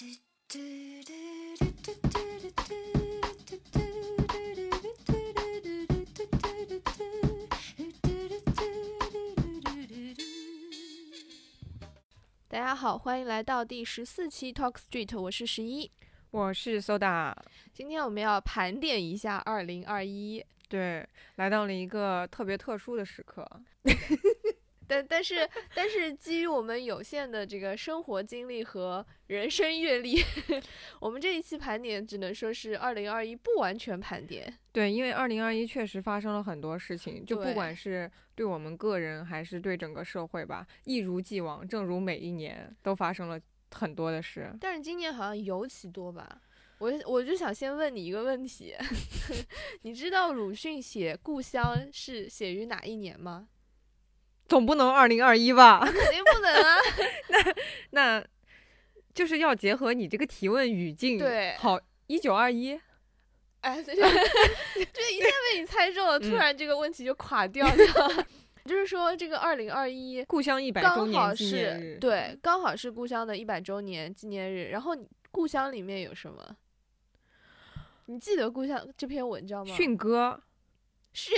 大家好，欢迎来到第十四期 Talk Street，我是十一。我是 Soda，今天我们要盘点一下二零二一，对，来到了一个特别特殊的时刻。但但是但是基于我们有限的这个生活经历和人生阅历，我们这一期盘点只能说是二零二一不完全盘点。对，因为二零二一确实发生了很多事情，就不管是对我们个人还是对整个社会吧，一如既往，正如每一年都发生了很多的事。但是今年好像尤其多吧。我我就想先问你一个问题，你知道鲁迅写《故乡》是写于哪一年吗？总不能二零二一吧？肯定不能啊！那那就是要结合你这个提问语境。对好，一九二一。哎，这就就一下被你猜中了，突嗯然这个问题就垮掉了。就是说，这个二零二一故乡一百周刚好年纪念是日。对，刚好是故乡的一百周年纪念日。然后你故乡里面有什么？你记得故乡这篇文章吗？迅歌迅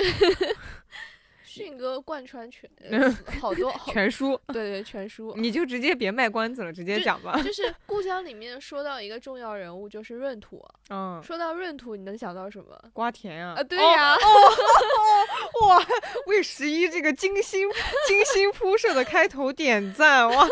迅哥贯穿全呃 好多好全书，对对全书。你就直接别卖关子了，直接讲吧。就 是故乡里面说到一个重要人物，就是闰土。嗯，说到闰土，你能想到什么？瓜田啊。啊，对哦呀、哇，为十一这个精心精心铺设的开头点赞哇！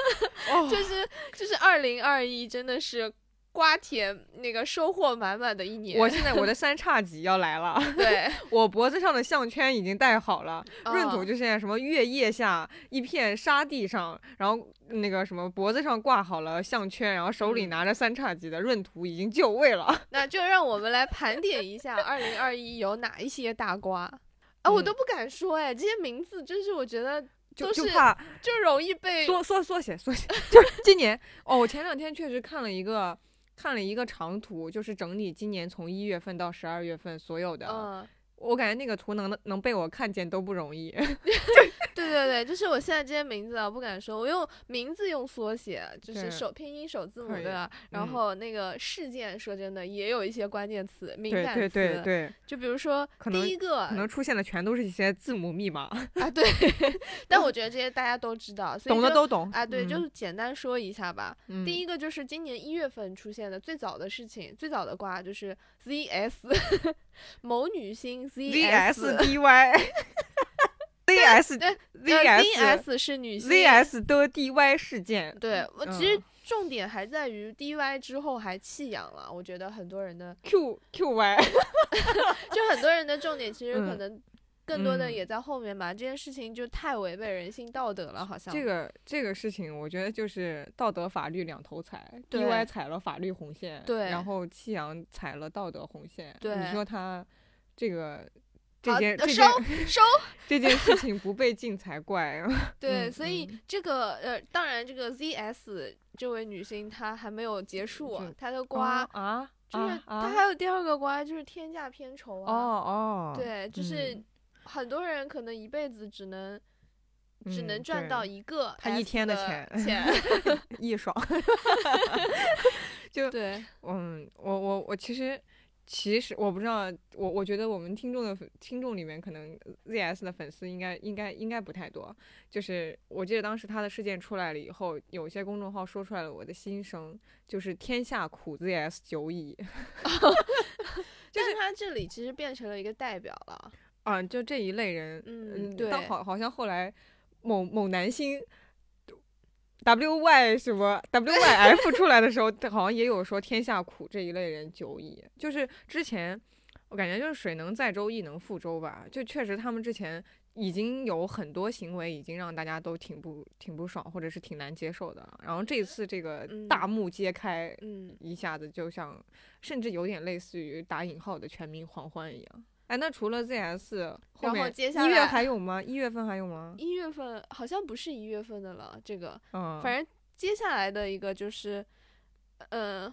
哦，就是就是二零二一真的是瓜田那个收获满满的一年。我现在我的三叉戟要来了，对 我脖子上的项圈已经戴好了。闰土哦就现在什么月夜下一片沙地上，然后那个什么脖子上挂好了项圈，然后手里嗯拿着三叉戟的闰土已经就位了。那就让我们来盘点一下二零二一有哪一些大瓜。啊，我嗯都不敢说哎，这些名字真是我觉得就是怕就容易被缩缩缩写缩写，就是今年哦，我前两天确实看了一个看了一个长图，就是整理今年从一月份到十二月份所有的，我感觉那个图能能被我看见都不容易。对对对，就是我现在这些名字啊，我不敢说，我用名字用缩写，就是首拼音首字母可以对吧？然嗯后那个事件，说真的也有一些关键词、敏感词，对对对，就比如说第一个可能出现的全都是一些字母密码，啊，对，但我觉得这些大家都知道，所以就懂的都懂啊，对，嗯就是简单说一下吧。嗯第一个就是今年一月份出现的最早的事情，最早的瓜就是 ZS 某女星 ZS ZS D Y ZS 对 ZS ZS 是女星。ZS 的 D Y 事件，对，我其实嗯重点还在于 DY 之后还弃养了，我觉得很多人的 Q Q Y 就很多人的重点其实可嗯能更多的嗯也在后面吧。这件事情就太违背人性道德了，好像这个这个事情，我觉得就是道德法律两头踩，D 对 Y 踩了法律红线，对然后弃阳踩了道德红线。对你说他这个这件收件 收。这件事情不被禁才怪。对，嗯所以嗯这个呃，当然这个 ZS 这位女星她还没有结束就，她的瓜、啊啊就是她还有第二个瓜就是天价片酬哦啊。哦哦，对，就是嗯很多人可能一辈子只能。只嗯能赚到一个他一天的的 钱钱一爽。就对，嗯，我我我其实其实我不知道，我我觉得我们听众的粉听众里面，可能 ZS 的粉丝应该应该应该不太多。就是我记得当时他的事件出来了以后，有一些公众号说出来了我的心声，就是天下苦 ZS 久矣。但是他这里其实变成了一个代表了。啊，就这一类人，嗯对但好好像后来某某男星 W Y 什么 W Y F 出来的时候，他好像也有说天下苦这一类人久矣。就是之前我感觉就是水能载舟，亦能覆舟吧。就确实他们之前已经有很多行为，已经让大家都挺不挺不爽，或者是挺难接受的了。然后这次这个嗯大幕揭开，嗯，一下子就像，甚至有点类似于打引号的全民狂欢一样。哎，那除了 ZS，后然后面一月接下来还有吗？一月份还有吗？一月份好像不是一月份的了，这个嗯，反正接下来的一个就是，嗯、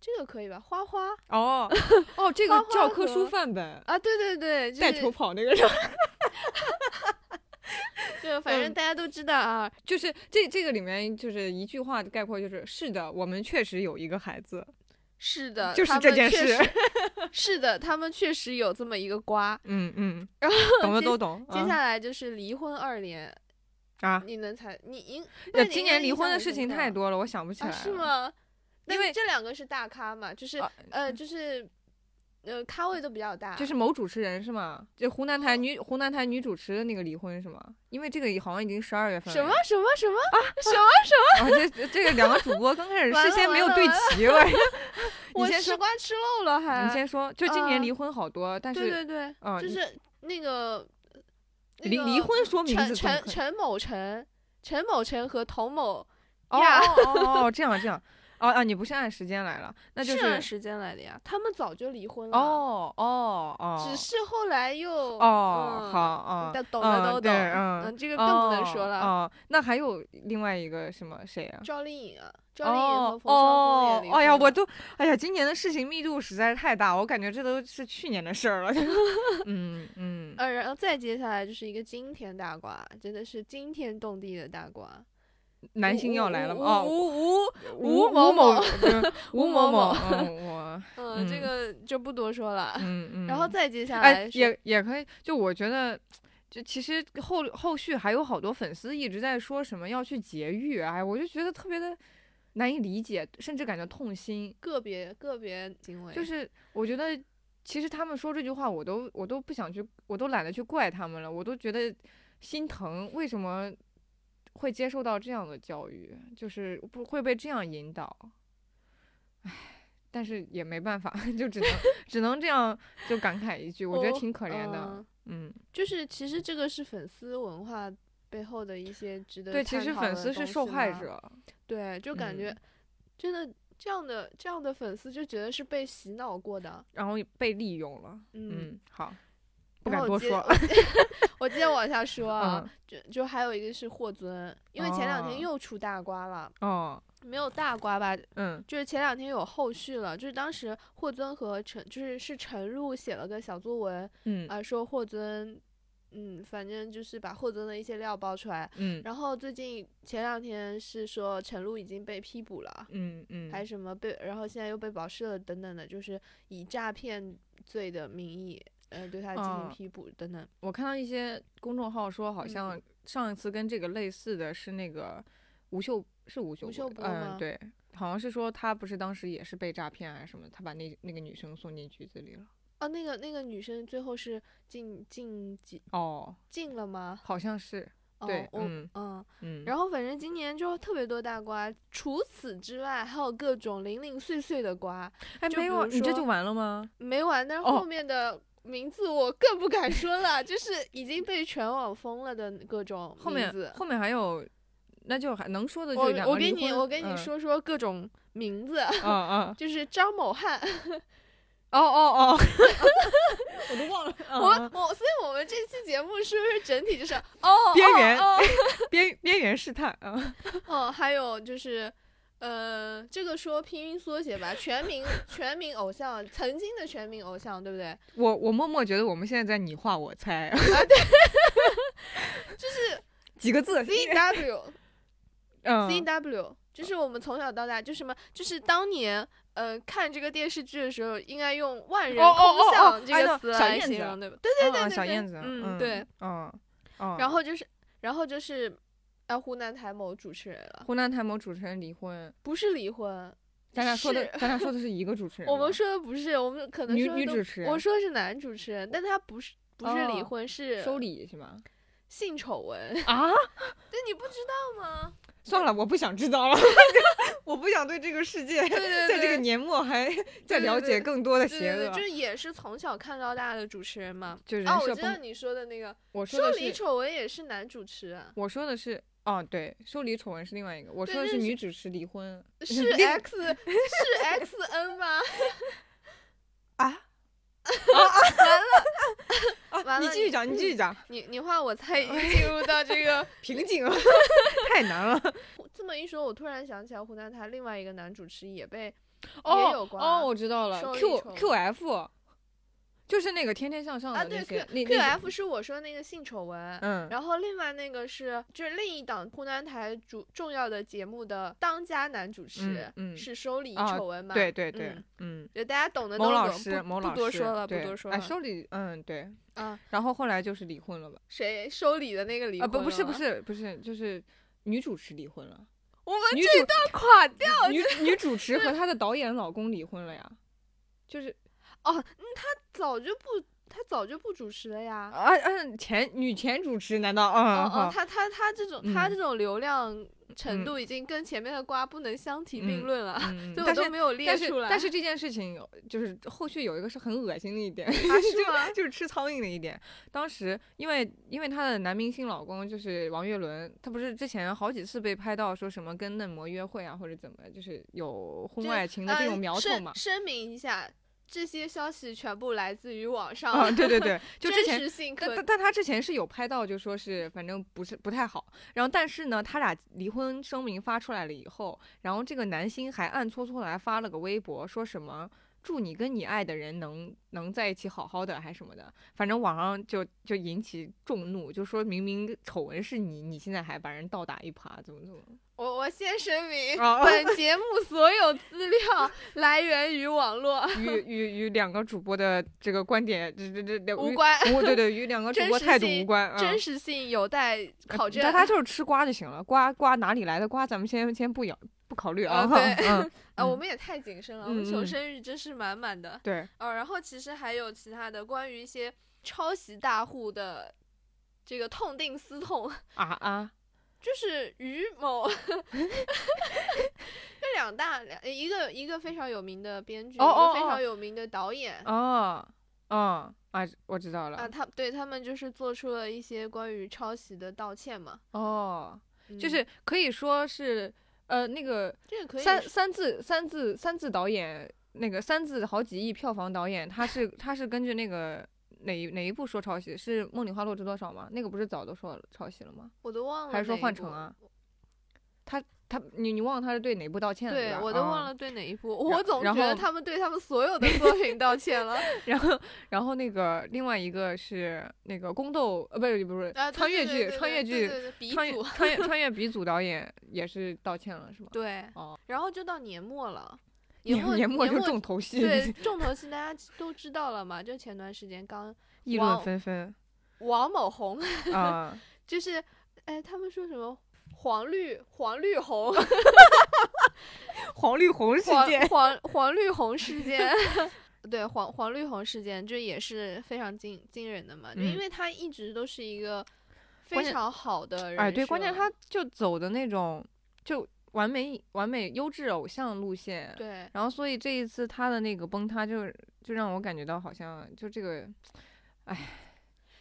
这个可以吧？花花哦 哦，这个教科书范本，啊，对对对，就是带球跑那个人，就，反正嗯大家都知道啊，就是这这个里面就是一句话概括，就是是的，我们确实有一个孩子，是的，就是他这件事 是的，他们确实有这么一个瓜。嗯嗯，然后懂的接都懂。接嗯下来就是离婚二年，啊，你能猜？你应呃，那你今年离婚的事情太多了，我想不起来啊？是？吗？因为这两个是大咖嘛，就是、啊呃，就是呃，咖位都比较大。就是某主持人是吗？就湖南台女湖南台女主持的那个离婚是吗？因为这个好像已经十二月份了。什么什么什么啊什么？啊，这这个两个主播刚开始事先没有对齐，我 我吃先说，瓜吃漏了还。你先说，就今年啊离婚好多，但是对对，嗯你就是那个那个离离婚说名陈陈陈某陈陈某陈和童某哦呀哦哦哦，这样这样，哦哦，你不是按时间来了，那就是按时间来的呀，他们早就离婚了。哦哦哦，只是后来又哦嗯好哦，懂懂的嗯对都懂，嗯，这个更不能说哦了。哦，那还有另外一个什么谁啊？赵丽颖啊，赵丽颖和哦冯绍峰也离，哦哎呀，我都，哎呀，今年的事情密度实在是太大，我感觉这都是去年的事儿了。嗯嗯，呃，然后再接下来就是一个惊天大瓜，真的是惊天动地的大瓜。男星要来了吗？哦，吴吴吴吴某某吴吴某某，我，嗯，这嗯个就不多说了。嗯嗯，然后再接下哎来，也也可以，就我觉得。就其实后后续还有好多粉丝一直在说什么要去节育，哎，我就觉得特别的难以理解，甚至感觉痛心。个别个别行为，就是我觉得，其实他们说这句话，我都我都不想去，我都懒得去怪他们了，我都觉得心疼。为什么会接受到这样的教育？就是不会被这样引导？唉，但是也没办法，就只能 只能这样就感慨一句，我觉得挺可怜的。嗯嗯，就是其实这个是粉丝文化背后的一些值得对，其实粉丝是受。害者。对，就感觉嗯真的这样的这样的粉丝就觉得是被洗脑过的。然后被利用了。嗯，嗯，好，不敢多说。我接 着往下说啊，嗯，就就还有一个是霍尊，因为前两天哦又出大瓜了，哦，没有大瓜吧？嗯就是前两天有后续了，就是当时霍尊和陈，就是是陈露写了个小作文嗯啊、说霍尊，嗯，反正就是把霍尊的一些料爆出来。嗯然后最近前两天是说陈露已经被批捕了，嗯嗯，还什么被，然后现在又被保释了等等的，就是以诈骗罪的名义，呃，对他进行哦批捕等等。我看到一些公众号说，好像嗯上一次跟这个类似的是那个吴秀，是吴秀吴秀波嗯，吗对，好像是说他不是当时也是被诈骗还是什么，他把那那个女生送进局子里了。哦，那个那个女生最后是进进几哦，进了吗？好像是，哦对，我嗯嗯。嗯，然后反正今年就特别多大瓜，除此之外还有各种零零碎碎的瓜，哎，没有，你这就完了吗？没完。但是哦后面的名字我更不敢说了，就是已经被全网封了的各种后面名字。后面还有，那就还能说的就我两个离我给你我给你嗯说说各种名字，嗯嗯，就是张某汉，哦哦哦，我都忘了，我我，所以我们这期节目是不是整体就是哦边缘哦边边缘试探啊，哦，还有就是，呃，这个说拼音缩写吧，全民 全民偶像，曾经的全民偶像，对不对？我我默默觉得我们现在在你画我猜啊，对，就是几个字，C W 嗯 C W，就是我们从小到大就什么，就是当年呃看这个电视剧的时候，应该用万人空巷这个词来形容，对吧？对对对啊对对小燕子，嗯对。嗯嗯，然后就是，然后就是，啊，湖南台某主持人了，湖南台某主持人离婚，不是离婚，咱俩说的是咱俩说的是一个主持人，我们说的不是，我们可能女女主持人我说的是男主持人，但他不是不是离哦婚，是收礼是吗？性丑闻。啊，对，你不知道吗？算了，我不想知道了，我不想对这个世界对对对，在这个年末还在 了解更多的邪对对对，恶就，是也是从小看到大的主持人嘛。就人哦，我。知道你说的那个我说收礼的是，丑闻也是男主持啊，我说的是，哦，对，收礼丑闻是另外一个，我说的是女主持离婚是 X 是 X N 吗？啊。完 了完了你继续讲，你继续讲，你你话我猜 进入到这个瓶颈了，太难了。这么一说，我突然想起来湖南台另外一个男主持也被也哦哦，我知道了，Q 丑 Q F 就是那个天天向上的啊，对那些，Q 那 Q 那些 F 是我说那个性丑闻，嗯，然后另外那个是就是另一档湖南台主重要的节目的当家男主持，嗯嗯是收礼啊丑闻嘛？对对对嗯，嗯，就大家懂的都某老懂，师，不多说了，不多说了。收礼，嗯，对，啊，然后后来就是离婚了吧？谁收礼的那个离婚啊，不，不是，不是，不是，就是女主持离婚了，我们这段垮掉女女主持和她的导演老公离婚了呀，就是哦，嗯他早就不，他早就不主持了呀。啊嗯，前女前主持难道啊？哦哦，好他他他这种他嗯这种流量程嗯度已经跟前面的瓜不能相提并嗯论了，嗯，所以我都没有列出来。但是这件事情就是后续有一个是很恶心的一点，啊是吗？就是吃苍蝇的一点。当时因为因为她的男明星老公就是王岳伦，他不是之前好几次被拍到说什么跟嫩模约会啊，或者怎么，就是有婚外情的这种呃苗头嘛。声声明一下，这些消息全部来自于网上，啊，对对对，就之前但但但他之前是有拍到，就说是反正不是不太好。然后但是呢，他俩离婚声明发出来了以后，然后这个男星还暗搓搓的还发了个微博，说什么祝你跟你爱的人能能在一起好好的，还什么的。反正网上就就引起众怒，就说明明丑闻是你，你现在还把人倒打一耙，怎么怎么。我我先声明，啊本节目所有资料 来源于网络，与与与两个主播的这个观点，这这这这无关，无对对，与两个主播态度无关。嗯真实性有待考证。但他就是吃瓜就行了，瓜瓜哪里来的瓜，咱们先先不咬不考虑啊。啊 对嗯啊，嗯我们也太谨慎了，我们求生欲真是满满的。对，哦，然后其实还有其他的关于一些抄袭大户的这个痛定思痛，啊啊，就是于某，这两大两一个一个非常有名的编剧，哦哦哦一个非常有名的导演。哦哦啊，我知道了。啊，他对他们就是做出了一些关于抄袭的道歉嘛，哦，就嗯是可以说是呃那个这个可以三三字三字三字导演，那个三字好几亿票房导演，他是他是根据那个。哪一哪一部说抄袭？是《梦里花落知多少》吗？那个不是早都说抄袭了吗？我都忘了，还是说换成啊？他他你你忘了他是对哪部道歉了？对，我都忘啊了对哪一部，然我总觉得他们对他们所有的作品道歉了。然后，然后那个另外一个是那个宫斗，呃，不是不是啊，穿越剧，穿越剧，穿越祖，穿越穿越鼻祖导演也是道歉了，是吗？对，哦，然后就到年末了，年末年末就重头戏，对重头戏大家都知道了嘛，就前段时间刚 议论王纷纷王某红啊，就是，哎，他们说什么黄绿黄绿红 黄绿红事件，黄黄绿红事件。对黄黄绿红事件，这也是非常惊惊人的嘛，就因嗯为他一直都是一个非常好的人哎，对，关键他就走的那种就完美完美优质偶像路线，对然后所以这一次他的那个崩塌就就让我感觉到好像就这个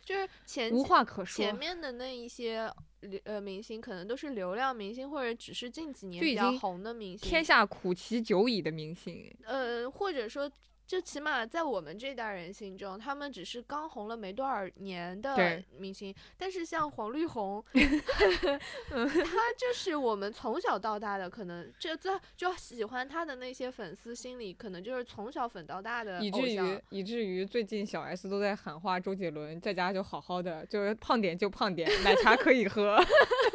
就是前无话可说前，面的那一些流呃明星，可能都是流量明星，或者只是近几年比较红的明星。天下苦其久矣的明星，呃，或者说，就起码在我们这代人心中，他们只是刚红了没多少年的明星。但是像黄绿红，他就是我们从小到大的，可能这这就喜欢他的那些粉丝心里，可能就是从小粉到大的以至于。以至于最近小 S 都在喊话周杰伦，在家就好好的，就是胖点就胖点，奶茶可以喝，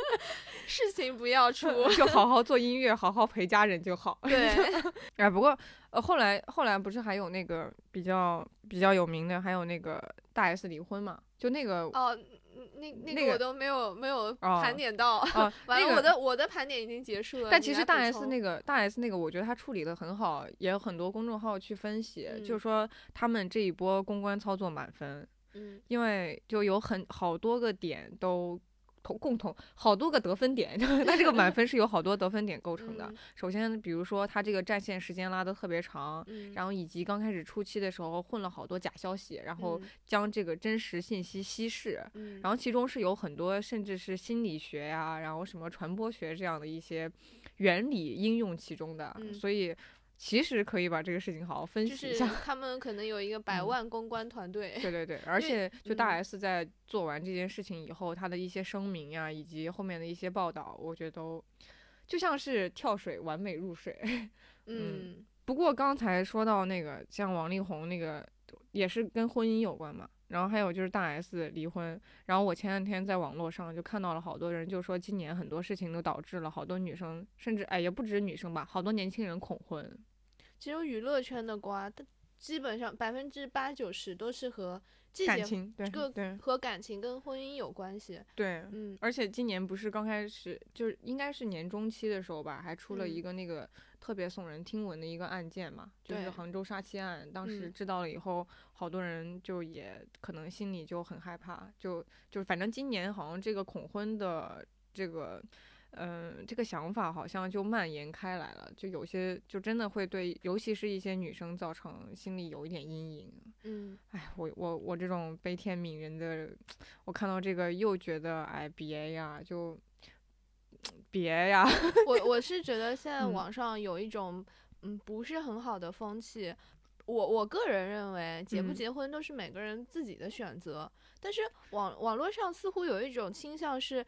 事情不要出。就好好做音乐，好好陪家人就好。对，哎，不过呃，后来后来不是还有那个比较比较有名的，还有那个大 S 离婚嘛？就那个哦，嗯那那那个个我都没有没有哦盘点到。啊，完了，那个我的我的盘点已经结束了。但其实大 S 那个大 S 那个，我觉得他处理的很好，也有很多公众号去分析，就是说他们这一波公关操作满分，嗯因为就有很好多个点都同共同好多个得分点，它这个满分是由好多得分点构成的。嗯首先，比如说它这个战线时间拉得特别长。嗯，然后以及刚开始初期的时候混了好多假消息，然后嗯将这个真实信息稀释，嗯，然后其中是有很多甚至是心理学呀、然后什么传播学这样的一些原理应用其中的，嗯所以其实可以把这个事情好好分析一下。他们可能有一个百嗯万公关团队。对对对，而且就大嗯 S 在做完这件事情以后，她的一些声明呀、以及后面的一些报道，我觉得都就像是跳水完美入水。嗯不过刚才说到那个像王力宏那个也是跟婚姻有关嘛。然后还有就是大 S 离婚，然后我前两天在网络上就看到了好多人就说今年很多事情都导致了好多女生，甚至哎也不止女生吧，好多年轻人恐婚。其实娱乐圈的瓜，它基本上百分之八九十都是和季节感情对和感情跟婚姻有关系。对，嗯，而且今年不是刚开始，就是应该是年中期的时候吧，还出了一嗯个那个特别耸人听闻的一个案件嘛，就是杭州杀妻案。当时嗯知道了以后，好多人就也可能心里就很害怕，就就反正今年好像这个恐婚的这个。嗯，这个想法好像就蔓延开来了，就有些就真的会对，尤其是一些女生造成心里有一点阴影。嗯，哎，我我我这种悲天悯人的，我看到这个又觉得哎别呀，就别呀，我 我是觉得现在嗯网上有一种嗯不是很好的风气。我我个人认为，结不嗯结婚都是每个人自己的选择，但是网网络上似乎有一种倾向是，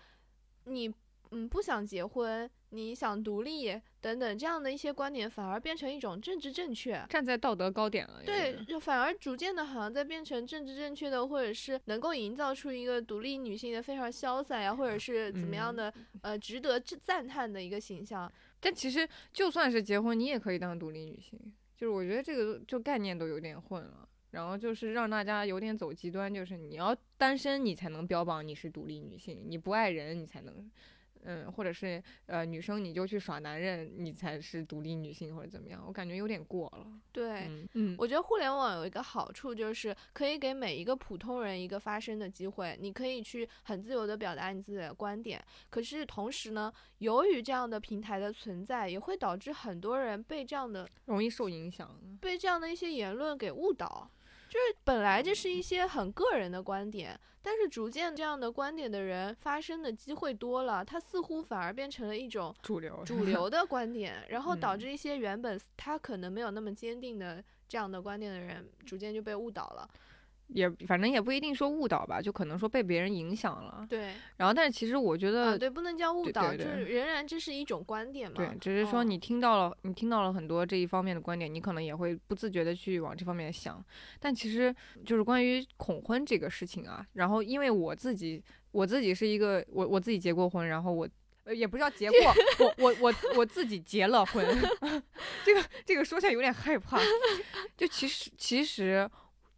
你嗯不想结婚，你想独立等等这样的一些观点，反而变成一种政治正确。站在道德高点了。对，就反而逐渐的，好像在变成政治正确的，或者是能够营造出一个独立女性的非常潇洒呀，或者是怎么样嗯的，呃，值得赞赞叹的一个形象。但其实就算是结婚，你也可以当独立女性。就是我觉得这个就概念都有点混了。然后就是让大家有点走极端，就是你要单身，你才能标榜你是独立女性；你不爱人，你才能，嗯，或者是呃女生你就去耍男人，你才是独立女性或者怎么样。我感觉有点过了。对，嗯嗯，我觉得互联网有一个好处，就是可以给每一个普通人一个发声的机会，你可以去很自由的表达你自己的观点。可是同时呢，由于这样的平台的存在，也会导致很多人被这样的容易受影响。被这样的一些言论给误导。就是本来这是一些很个人的观点，但是逐渐这样的观点的人发生的机会多了，他似乎反而变成了一种主流主流的观点，然后导嗯致一些原本他可能没有那么坚定的这样的观点的人，逐渐就被误导了。也反正也不一定说误导吧，就可能说被别人影响了。对，然后，但是其实我觉啊，得，对，不能叫误导，对对就是仍然这是一种观点嘛。对，只是说嗯你听到了，你听到了很多这一方面的观点，你可能也会不自觉的去往这方面想。但其实就是关于恐婚这个事情啊，然后因为我自己，我自己是一个，我我自己结过婚，然后我。呃，也不是叫结过，我我我我自己结了婚，这个这个说起来有点害怕。就其实其实，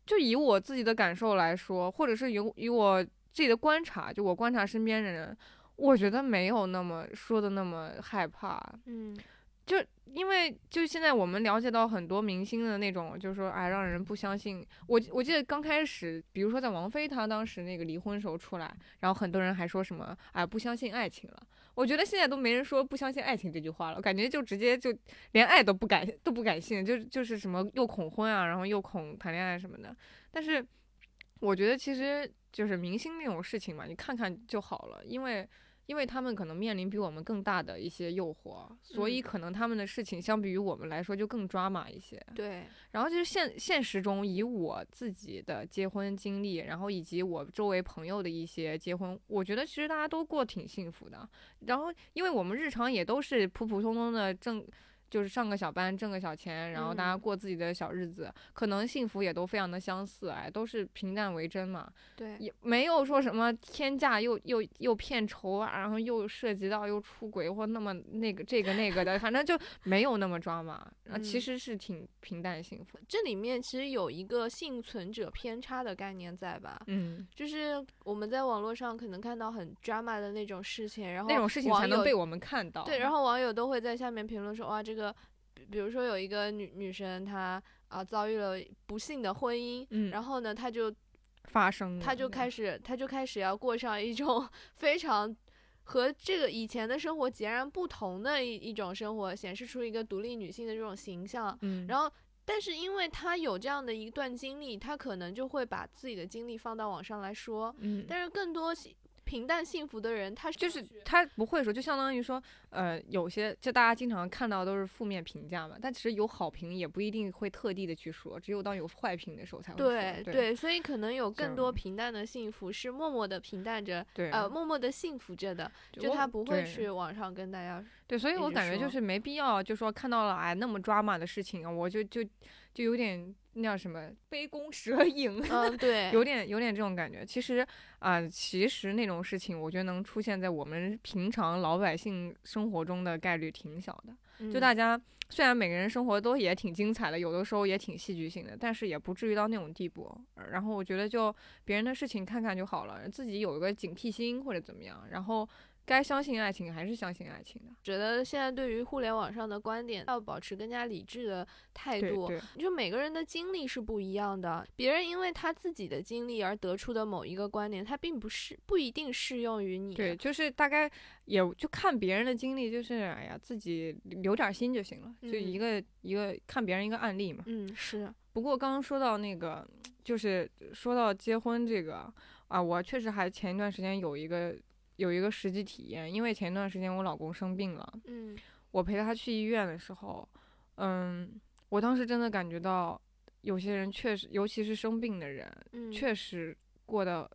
就以我自己的感受来说，或者是以以我自己的观察，就我观察身边的人，我觉得没有那么说的那么害怕。嗯，就因为就现在我们了解到很多明星的那种，就是说哎，让人不相信。我我记得刚开始，比如说在王菲她当时那个离婚时候出来，然后很多人还说什么哎不相信爱情了。我觉得现在都没人说不相信爱情这句话了，感觉就直接就连爱都不敢都不敢信，就就是什么又恐婚啊，然后又恐谈恋爱什么的。但是我觉得其实就是明星那种事情嘛，你看看就好了，因为。因为他们可能面临比我们更大的一些诱惑，所以嗯可能他们的事情相比于我们来说就更抓马一些。对，然后就是现现实中，以我自己的结婚经历，然后以及我周围朋友的一些结婚，我觉得其实大家都过挺幸福的。然后，因为我们日常也都是普普通通的挣，就是上个小班挣个小钱，然后大家嗯过自己的小日子，可能幸福也都非常的相似，哎，都是平淡为真嘛。对，也没有说什么天价又又又骗酬啊，然后又涉及到又出轨或那么那个这个那个的，反正就没有那么抓马，啊，其嗯实是挺平淡幸福。这里面其实有一个幸存者偏差的概念在吧？嗯，就是我们在网络上可能看到很 drama 的那种事情，然后那种事情才能被我们看到。对，然后网友都会在下面评论说，哇，这个，比比如说有一个女女生，她啊遭遇了不幸的婚姻，嗯，然后呢，她就发生了，她就开始，她就开始要过上一种非常和这个以前的生活截然不同的一一种生活，显示出一个独立女性的这种形象。嗯，然后，但是因为她有这样的一段经历，她可能就会把自己的经历放到网上来说。嗯，但是更多幸平淡幸福的人，他是就是他不会说，就相当于说，呃，有些就大家经常看到都是负面评价嘛，但其实有好评也不一定会特地的去说，只有当有坏评的时候才会说。对对所以可能有更多平淡的幸福是默默的平淡着，对呃，默默的幸福着的，就我他不会去网上跟大家，对，所以我感觉就是没必要，就说看到了哎那么抓马的事情啊，我就就就有点那叫什么杯弓蛇影。嗯，对，有点有点这种感觉。其实啊、其实那种事情，我觉得能出现在我们平常老百姓生活中的概率挺小的。就嗯大家虽然每个人生活都也挺精彩的，有的时候也挺戏剧性的，但是也不至于到那种地步。呃然后我觉得就别人的事情看看就好了，自己有一个警惕心或者怎么样，然后该相信爱情还是相信爱情的。觉得现在对于互联网上的观点要保持更加理智的态度。就每个人的经历是不一样的，别人因为他自己的经历而得出的某一个观点，他并不是不一定适用于你。对，就是大概也就看别人的经历，就是哎呀自己留点心就行了，就一嗯个、一个看别人一个案例嘛。嗯，是，不过刚刚说到那个，就是说到结婚这个啊，我确实还前一段时间有一个有一个实际体验，因为前一段时间我老公生病了，嗯我陪他去医院的时候，嗯，我当时真的感觉到有些人确实，尤其是生病的人，嗯，确实过得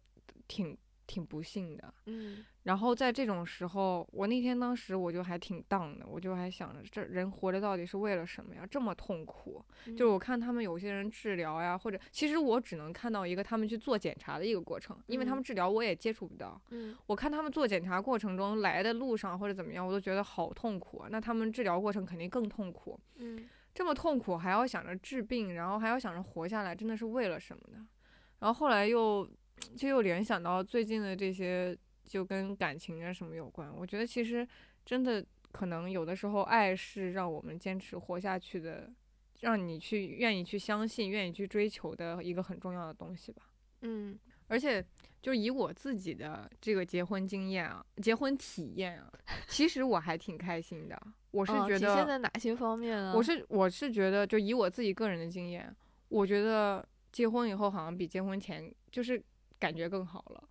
挺挺不幸的。嗯然后在这种时候，我那天当时我就还挺荡的，我就还想着，这人活着到底是为了什么呀？这么痛苦。就是嗯我看他们有些人治疗呀，或者其实我只能看到一个他们去做检查的一个过程，因为他们嗯治疗我也接触不到。嗯我看他们做检查过程中来的路上或者怎么样，我都觉得好痛苦啊。那他们治疗过程肯定更痛苦，嗯这么痛苦还要想着治病，然后还要想着活下来，真的是为了什么呢？然后后来又就又联想到最近的这些，就跟感情啊什么有关。我觉得其实真的可能有的时候，爱是让我们坚持活下去的，让你去愿意去相信、愿意去追求的一个很重要的东西吧。嗯而且就以我自己的这个结婚经验啊，结婚体验啊，其实我还挺开心的。我是哦体觉得，现在哪些方面呢？我是我是觉得，就以我自己个人的经验，我觉得结婚以后好像比结婚前就是感觉更好了。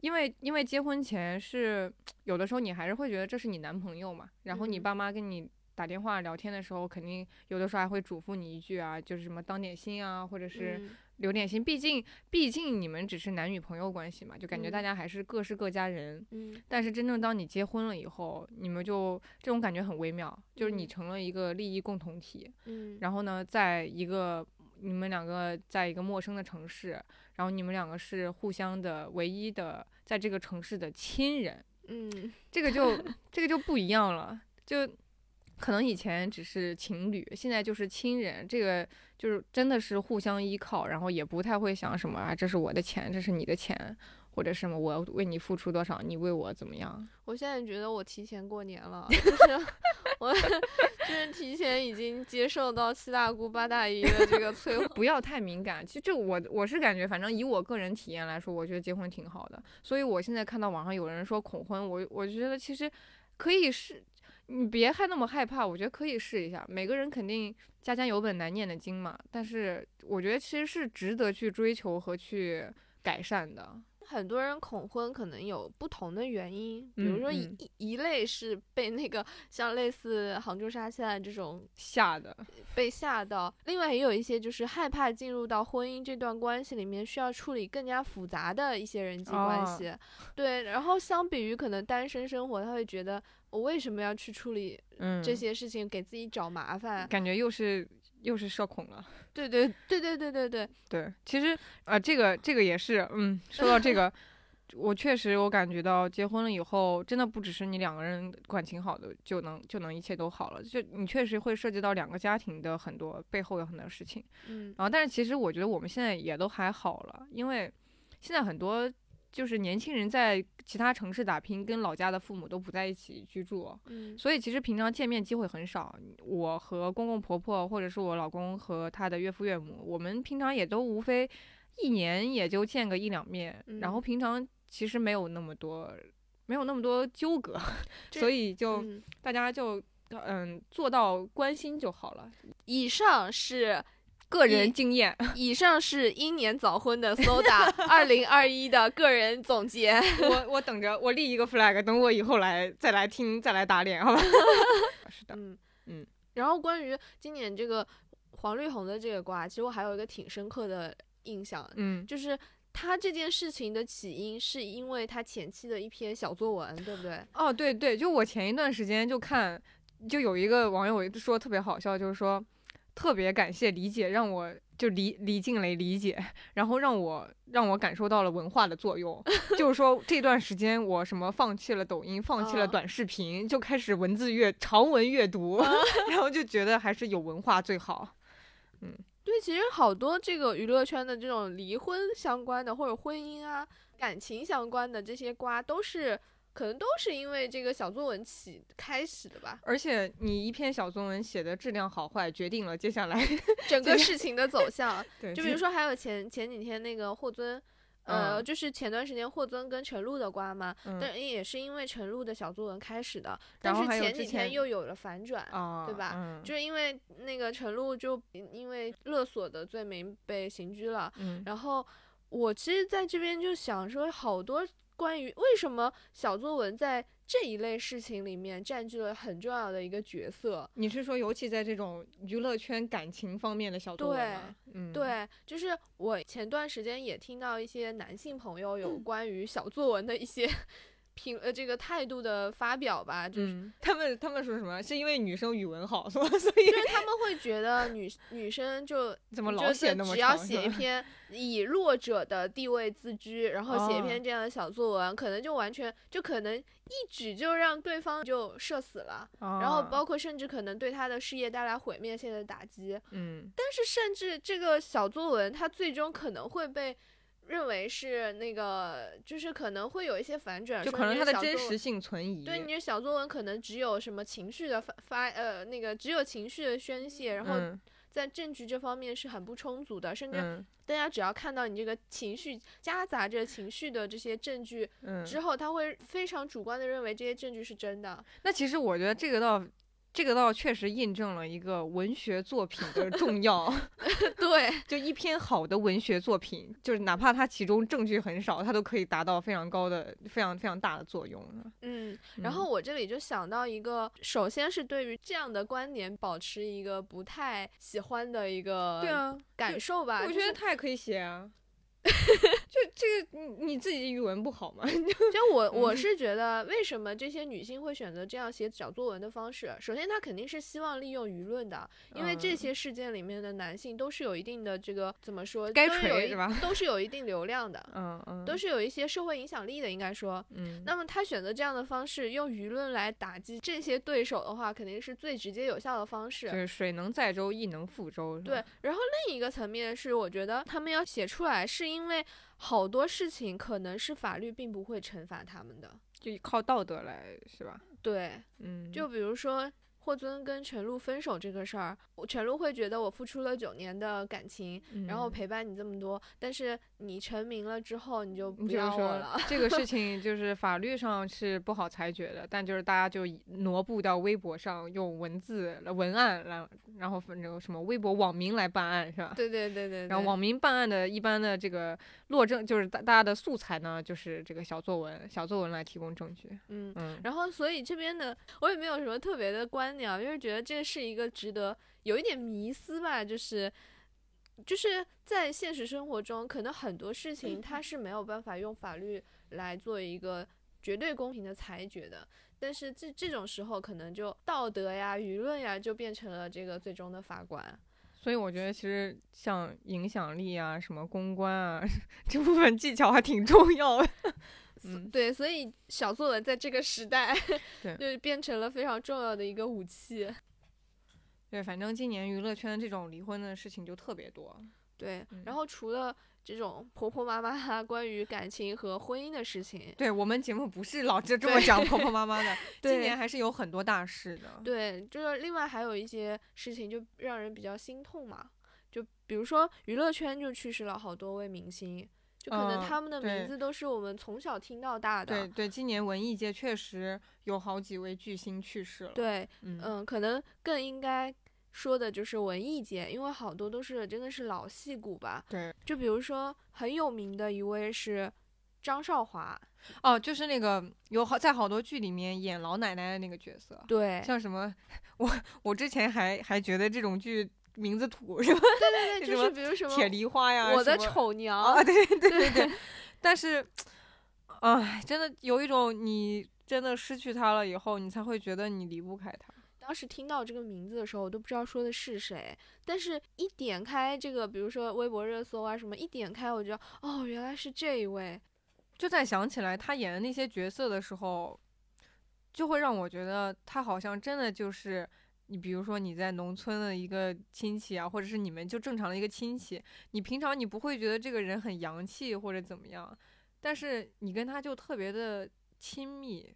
因为因为结婚前是有的时候你还是会觉得这是你男朋友嘛，然后你嗯爸妈跟你打电话聊天的时候，肯定有的时候还会嘱咐你一句啊，就是什么当点心啊，或者是嗯留点心。毕竟毕竟你们只是男女朋友关系嘛，就感觉大嗯家还是各是各家人。嗯但是真正当你结婚了以后，你们就这种感觉很微妙，就是你嗯成了一个利益共同体。嗯然后呢，在一个你们两个在一个陌生的城市，然后你们两个是互相的唯一的在这个城市的亲人，嗯这个就 这个就不一样了，就可能以前只是情侣，现在就是亲人，这个就是真的是互相依靠，然后也不太会想什么啊，这是我的钱，这是你的钱。或者什么，我为你付出多少，你为我怎么样？我现在觉得我提前过年了，就是 我就是提前已经接受到七大姑八大姨的这个催婚。不要太敏感。其实就我我是感觉，反正以我个人体验来说，我觉得结婚挺好的。所以我现在看到网上有人说恐婚，我我觉得其实可以试，你别还那么害怕，我觉得可以试一下。每个人肯定家家有本难念的经嘛，但是我觉得其实是值得去追求和去改善的。很多人恐婚可能有不同的原因，比如嗯说一、嗯一一类是被那个像类似杭州杀妻案这种吓的，被吓到，另外也有一些就是害怕进入到婚姻这段关系里面，需要处理更加复杂的一些人际关哦系。对，然后相比于可能单身生活，他会觉得我为什么要去处理嗯，这些事情，给自己找麻烦？感觉又是又是社恐了。对对对对对对对，对，其实啊、这个这个也是，嗯，说到这个，我确实我感觉到结婚了以后，真的不只是你两个人感情好的就能就能一切都好了，就你确实会涉及到两个家庭的很多背后有很多事情。嗯。然后，但是其实我觉得我们现在也都还好了，因为现在很多就是年轻人在其他城市打拼，跟老家的父母都不在一起居住，嗯所以其实平常见面机会很少。我和公公婆婆，或者是我老公和他的岳父岳母，我们平常也都无非一年也就见个一两面，然后嗯平常其实没有那么多，没有那么多纠葛，所以就嗯大家就嗯做到关心就好了。以上是个人经验。以上是英年早婚的 Soda 二零二一的个人总结。我我等着，我立一个 flag，等我以后来再来听，再来打脸，好吧？是的，嗯嗯。然后关于今年这个黄绿红的这个瓜，其实我还有一个挺深刻的印象，嗯，就是他这件事情的起因是因为他前期的一篇小作文，对不对？哦，对对，就我前一段时间就看，就有一个网友说特别好笑，就是说特别感谢理解，让我就离离静蕾理解，然后让我让我感受到了文化的作用。就是说这段时间我什么放弃了抖音，放弃了嗯短视频，就开始文字阅长文阅读，然后就觉得还是有文化最好。嗯对，其实好多这个娱乐圈的这种离婚相关的，或者婚姻啊、感情相关的这些瓜，都是可能都是因为这个小作文起开始的吧。而且你一篇小作文写的质量好坏，决定了接下来 整个事情的走向，对，就比如说还有前前几天那个霍尊。呃，嗯就是前段时间霍尊跟陈露的瓜嘛，嗯但也是因为陈露的小作文开始的，但是前几天又有了反转，啊，对吧嗯就是因为那个陈露就因为勒索的罪名被刑拘了，嗯然后我其实在这边就想说，好多关于为什么小作文在这一类事情里面占据了很重要的一个角色。你是说，尤其在这种娱乐圈感情方面的小作文吗？嗯，，对，就是我前段时间也听到一些男性朋友有关于小作文的一些评呃这个态度的发表吧，就是。嗯，他们他们说什么？是因为女生语文好，所所以就是他们会觉得女女生就 怎么就是老写那么只要写一篇以弱者的地位自居，然后写一哦篇这样的小作文，可能就完全就可能一举就让对方就社死了，然后啊包括甚至可能对他的事业带来毁灭性的打击。嗯但是甚至这个小作文，它最终可能会被。认为是那个，就是可能会有一些反转，就可能它的真实性存疑。对，你的小作文可能只有什么情绪的发发呃那个只有情绪的宣泄，然后嗯在证据这方面是很不充足的，甚至嗯大家只要看到你这个情绪夹杂着情绪的这些证据嗯，之后，他会非常主观的认为这些证据是真的。那其实我觉得这个倒。这个倒确实印证了一个文学作品的重要，对，就一篇好的文学作品，就是哪怕它其中证据很少，它都可以达到非常高的、非常非常大的作用。嗯，然后我这里就想到一个，首先是对于这样的观点保持一个不太喜欢的一个对啊，感受吧。我觉得他也可以写啊。就这个，你你自己语文不好吗？就我我嗯是觉得，为什么这些女性会选择这样写小作文的方式？首先，她肯定是希望利用舆论的，因为这嗯些事件里面的男性都是有一定的这个怎么说，该锤是吧都是有一定流量的，嗯嗯，都是有一些社会影响力的，应该说。嗯，那么她选择这样的方式，用舆论来打击这些对手的话，肯定是最直接有效的方式。就是水能载舟，亦能覆舟。对，，然后另一个层面是，我觉得他们要写出来，是因为好多事情可能是法律并不会惩罚他们的。就靠道德来，是吧？对，嗯，就比如说霍尊跟陈露分手这个事儿，我陈露会觉得我付出了九年的感情，然后嗯陪伴你这么多，但是你成名了之后你就不要我了。这个事 情就是法律上是不好裁决的，但就是大家就挪步到微博上，用文字、文案来，然后分这个什么微博网民来办案，是吧？对对对对，对然后网民办案的一般的这个落证，就是大大家的素材呢，就是这个小作文，小作文来提供证据。嗯。嗯，然后，所以这边的我也没有什么特别的观因为觉得这是一个值得有一点迷思吧，就是就是在现实生活中，可能很多事情它是没有办法用法律来做一个绝对公平的裁决的。但是这这种时候，可能就道德呀、舆论呀，就变成了这个最终的法官。所以我觉得其实像影响力啊、什么公关啊 这部分技巧还挺重要的。嗯，对，所以小作文在这个时代 对就变成了非常重要的一个武器。对，反正今年娱乐圈这种离婚的事情就特别多。对，嗯然后除了这种婆婆妈妈啊关于感情和婚姻的事情，对我们节目不是老是这么讲 婆婆妈妈的，今年还是有很多大事的。对，就是另外还有一些事情就让人比较心痛嘛，就比如说娱乐圈就去世了好多位明星，就可能嗯他们的名字都是我们从小听到大的。对对，今年文艺界确实有好几位巨星去世了。，对嗯嗯，可能更应该说的就是文艺界，因为好多都是真的是老戏骨吧。对，就比如说很有名的一位是张少华，哦，就是那个有好在好多剧里面演老奶奶的那个角色，对，像什么，我我之前还还觉得这种剧名字土是吧？对对对，就是比如什么铁梨花呀，我的丑娘，啊，对对对对，但是，哎，真的有一种你真的失去他了以后，你才会觉得你离不开他。当时听到这个名字的时候，我都不知道说的是谁，但是一点开这个，比如说微博热搜啊什么，一点开我就哦，原来是这一位。就在想起来他演的那些角色的时候，就会让我觉得他好像真的就是你，比如说你在农村的一个亲戚啊，或者是你们就正常的一个亲戚，你平常你不会觉得这个人很洋气或者怎么样，但是你跟他就特别的亲密。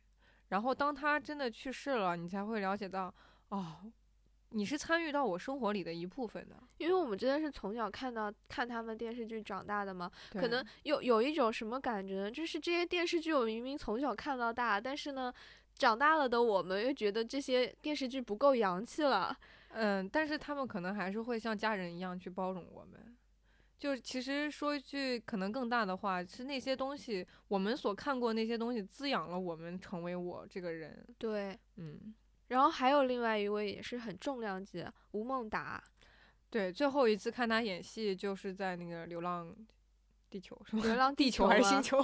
然后当他真的去世了，你才会了解到，哦，你是参与到我生活里的一部分的。因为我们真的是从小看到看他们电视剧长大的嘛，可能有有一种什么感觉呢？就是这些电视剧我明明从小看到大，但是呢，长大了的我们又觉得这些电视剧不够洋气了。嗯，但是他们可能还是会像家人一样去包容我们。就其实说一句可能更大的话，是那些东西，我们所看过那些东西滋养了我们成为我这个人。对，嗯，然后还有另外一位也是很重量级，吴孟达，对，最后一次看他演戏就是在那个《流浪地球》是吗？流浪地球还是星球？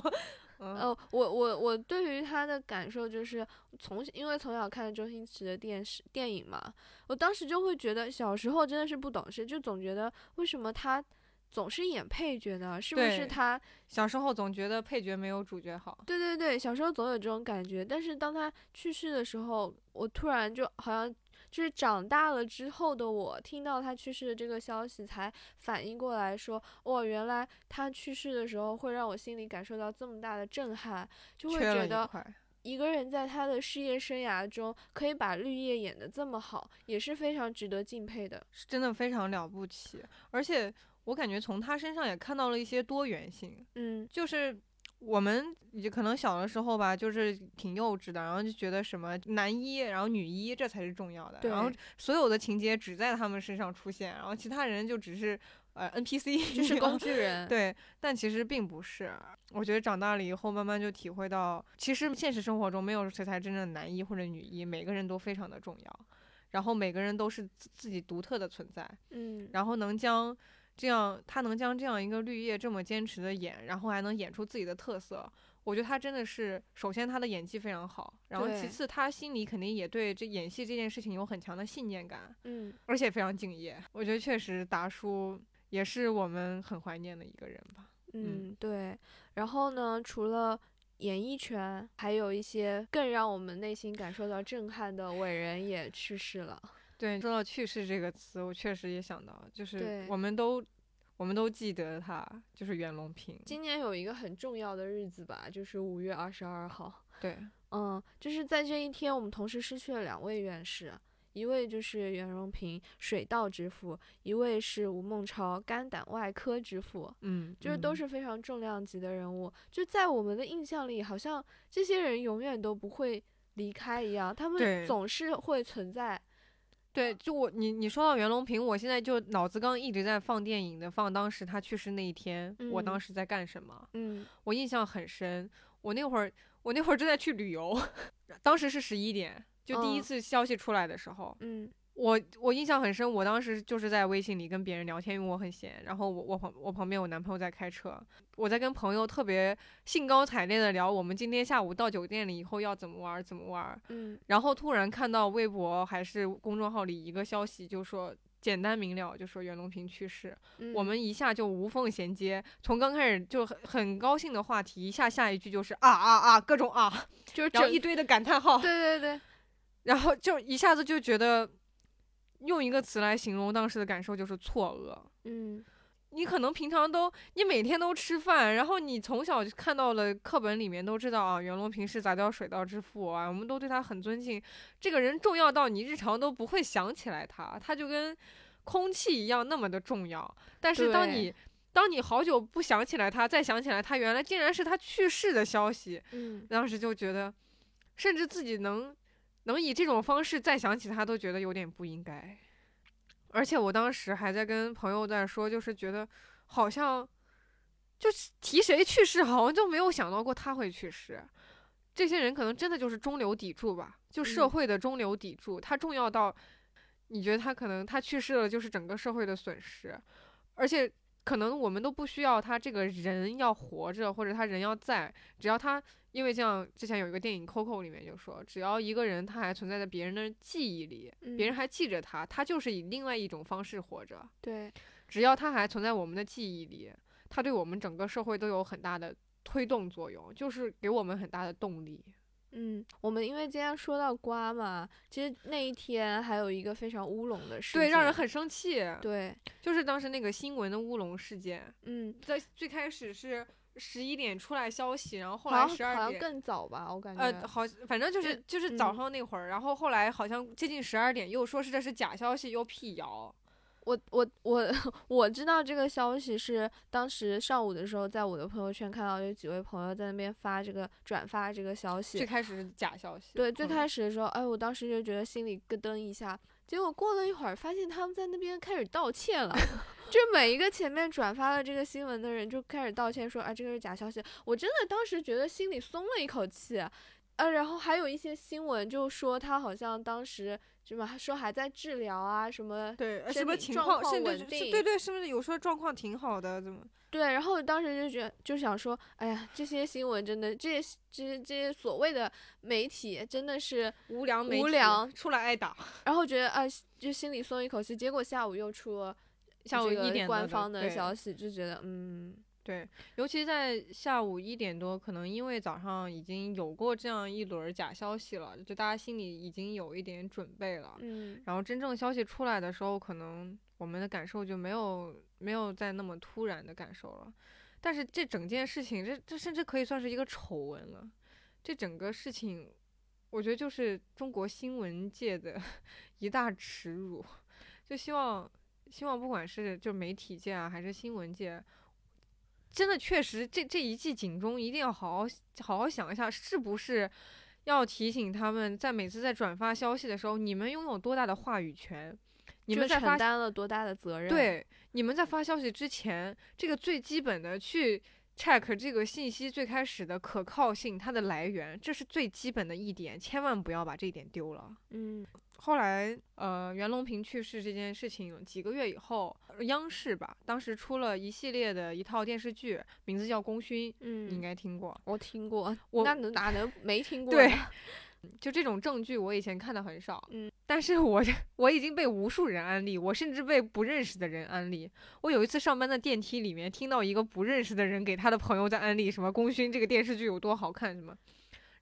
嗯，呃，我我我对于他的感受就是从因为从小看周星驰的电视电影嘛，我当时就会觉得小时候真的是不懂事，就总觉得为什么他总是演配角呢？是不是他？小时候总觉得配角没有主角好。对对对，小时候总有这种感觉，但是当他去世的时候，我突然就好像就是长大了之后的我，听到他去世的这个消息，才反应过来说，哦，原来他去世的时候会让我心里感受到这么大的震撼，就会觉得。一个人在他的事业生涯中可以把绿叶演得这么好，也是非常值得敬佩的。是真的非常了不起，而且我感觉从他身上也看到了一些多元性。嗯，就是我们也可能小的时候吧，就是挺幼稚的，然后就觉得什么男一，然后女一，这才是重要的。然后所有的情节只在他们身上出现，然后其他人就只是呃 NPC，就 是工具人。对，但其实并不是。我觉得长大了以后，慢慢就体会到，其实现实生活中没有谁才真正的男一或者女一，每个人都非常的重要，然后每个人都是自自己独特的存在。嗯，然后能将这样，他能将这样一个绿叶这么坚持的演，然后还能演出自己的特色，我觉得他真的是，首先他的演技非常好，然后其次他心里肯定也对这演戏这件事情有很强的信念感，嗯，而且非常敬业。我觉得确实达叔也是我们很怀念的一个人吧。嗯，对。然后呢，除了演艺圈，还有一些更让我们内心感受到震撼的伟人也去世了。对，说到去世这个词，我确实也想到，就是我们都我们都记得他，就是袁隆平。今年有一个很重要的日子吧，就是五月二十二号。对，嗯，就是在这一天，我们同时失去了两位院士，一位就是袁隆平，水稻之父；一位是吴孟超，肝胆外科之父。嗯，就是都嗯是非常重量级的人物，就在我们的印象里，好像这些人永远都不会离开一样，他们总是会存在。对，就我你你说到袁隆平，我现在就脑子刚一直在放电影的，放当时他去世那一天，我当嗯。时在干什么，嗯。我印象很深。我那会儿我那会儿正在去旅游，当时是十一点，就第一嗯。次消息出来的时候，嗯我我印象很深。我当时就是在微信里跟别人聊天，因为我很闲，然后我我旁我旁边我男朋友在开车，我在跟朋友特别兴高采烈的聊我们今天下午到酒店里以后要怎么玩儿怎么玩儿，嗯然后突然看到微博还是公众号里一个消息，就说简单明了，就说袁隆平去世，嗯，我们一下就无缝衔接，从刚开始就很很高兴的话题，一下下一句就是啊啊啊，各种啊，就是整然后一堆的感叹号，对对对，然后就一下子就觉得，用一个词来形容当时的感受就是错愕。嗯你可能平常都，你每天都吃饭，然后你从小就看到了课本里面都知道啊，袁隆平是杂交水稻之父啊，我们都对他很尊敬。这个人重要到你日常都不会想起来他，他就跟空气一样那么的重要。但是当你当你好久不想起来他，再想起来他原来竟然是他去世的消息，嗯当时就觉得，甚至自己能能以这种方式再想起他，都觉得有点不应该。而且我当时还在跟朋友在说，就是觉得好像就是提谁去世，好像就没有想到过他会去世。这些人可能真的就是中流砥柱吧，就社嗯会的中流砥柱，他重要到你觉得他可能他去世了就是整个社会的损失，而且可能我们都不需要他这个人要活着或者他人要在，只要他因为像之前有一个电影《Coco》里面就说，只要一个人他还存在在别人的记忆里，别人嗯还记着他，他就是以另外一种方式活着。对，只要他还存在我们的记忆里，他对我们整个社会都有很大的推动作用，就是给我们很大的动力。嗯，我们因为今天说到瓜嘛，其实那一天还有一个非常乌龙的事对，让人很生气。对，就是当时那个新闻的乌龙事件，嗯，在最开始是十一点出来消息，然后后来十二点。好像更早吧，我感觉。呃，好，反正就是就是早嗯上那会儿，然后后来好像接近十二点，又说是这是假消息，又辟谣。我我我 我知道这个消息是当时上午的时候，在我的朋友圈看到有几位朋友在那边发这个转发这个消息最。开始是假消息。对，最嗯开始的时候，哎，我当时就觉得心里咯噔一下。结果过了一会儿，发现他们在那边开始道歉了，就每一个前面转发了这个新闻的人就开始道歉说啊，这个是假消息。我真的当时觉得心里松了一口气。呃，然后还有一些新闻就说他好像当时什么说还在治疗啊什么对，什么情况甚至是稳定对对，是不是有说状况挺好的？怎么？对，然后我当时就觉得就想说，哎呀，这些新闻真的，这些这些这些所谓的媒体真的是，无良媒体无良出来挨打。然后觉得啊，就心里松一口气。结果下午又出了这个下午一点官方的的消息，就觉得嗯，对，尤其在下午一点多，可能因为早上已经有过这样一轮假消息了，就大家心里已经有一点准备了。嗯然后真正消息出来的时候，可能我们的感受就没有没有再那么突然的感受了。但是这整件事情，这这甚至可以算是一个丑闻了。这整个事情，我觉得就是中国新闻界的 一大耻辱。就希望希望不管是就媒体界啊，还是新闻界，真的确实这这一记警钟一定要好好好好想一下，是不是要提醒他们，在每次在转发消息的时候，你们拥有多大的话语权？你们在发担了多大的责任？，对你们在发消息之前，这个最基本的去 check 这个信息最开始的可靠性，它的来源，这是最基本的一点，千万不要把这一点丢了。嗯后来，呃，袁隆平去世这件事情几个月以后，央视吧，当时出了一系列的一套电视剧，名字叫《功勋》，嗯，你应该听过。我听过，我那能哪能没听过对呢？就这种证据，我以前看的很少，嗯，但是我我已经被无数人安利，我甚至被不认识的人安利。我有一次上班的电梯里面，听到一个不认识的人给他的朋友在安利什么《功勋》这个电视剧有多好看什么，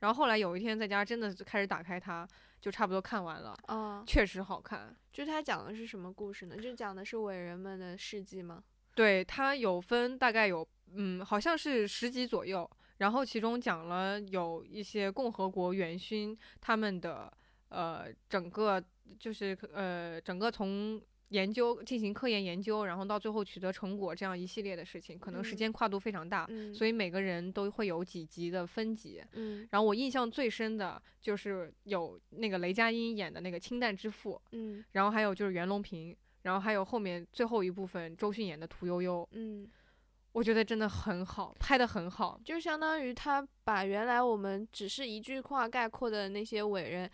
然后后来有一天在家真的是开始打开它，就差不多看完了，啊，确实好看。就它讲的是什么故事呢？就讲的是伟人们的事迹吗？对，它有分大概有嗯，好像是十集左右，然后其中讲了有一些共和国元勋他们的呃整个就是呃整个从研究进行科研研究，然后到最后取得成果这样一系列的事情，可能时嗯间跨度非常大，嗯，所以每个人都会有几集的分级。嗯然后我印象最深的就是有那个雷佳音演的那个氢弹之父，嗯然后还有就是袁隆平，然后还有后面最后一部分周迅演的屠呦呦，嗯，我觉得真的很好，拍的很好。就相当于他把原来我们只是一句话概括的那些伟人，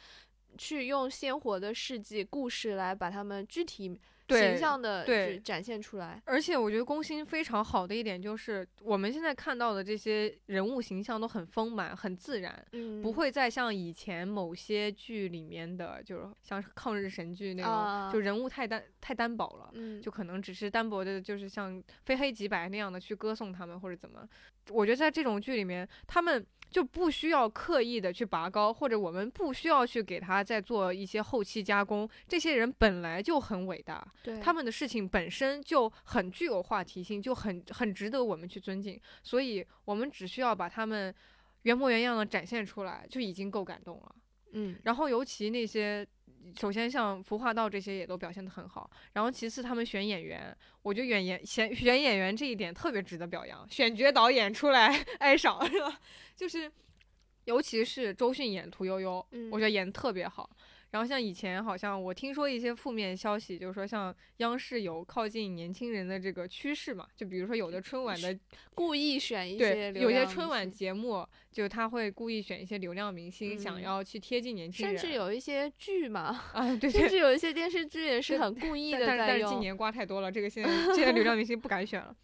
去用鲜活的事迹故事来把他们具体形象的对展现出来。而且我觉得宫心非常好的一点就是，我们现在看到的这些人物形象都很丰满、很自然，嗯，不会再像以前某些剧里面的，就是像抗日神剧那种，啊就人物太单太单薄了。嗯，就可能只是单薄的，就是像非黑即白那样的去歌颂他们或者怎么。我觉得在这种剧里面，他们就不需要刻意的去拔高，或者我们不需要去给他再做一些后期加工。这些人本来就很伟大，他们的事情本身就很具有话题性，就很很值得我们去尊敬。所以我们只需要把他们原模原样的展现出来，就已经够感动了。嗯然后尤其那些，首先像服化道这些也都表现得很好，然后其次他们选演员，我觉得演演选选演员这一点特别值得表扬，选角导演出来 爱赏是吧？就是，尤其是周迅演屠呦呦，嗯，我觉得演得特别好。然后像以前好像我听说一些负面消息，就是说像央视有靠近年轻人的这个趋势嘛，就比如说有的春晚的故意选一些对有些春晚节目，就他会故意选一些流量明星，想嗯要去贴近年轻人，甚至有一些剧嘛，啊，对 甚。至有一些电视剧也是很故意的但但是但。是今年瓜太多了，这个现在 现在流量明星不敢选了。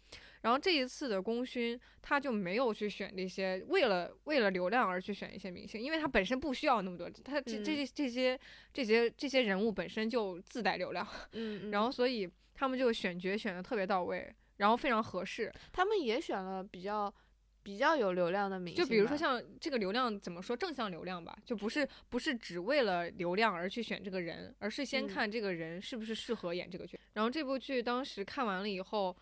然后这一次的功勋，他就没有去选这些为了为了流量而去选一些明星，因为他本身不需要那么多，他这这这些这些这些人物本身就自带流量，嗯，嗯然后所以他们就选角选的特别到位，然后非常合适。他们也选了比较比较有流量的明星，就比如说像这个流量怎么说正向流量吧，就不是不是只为了流量而去选这个人，而是先嗯看这个人是不是适合演这个角。然后这部剧当时看完了以后，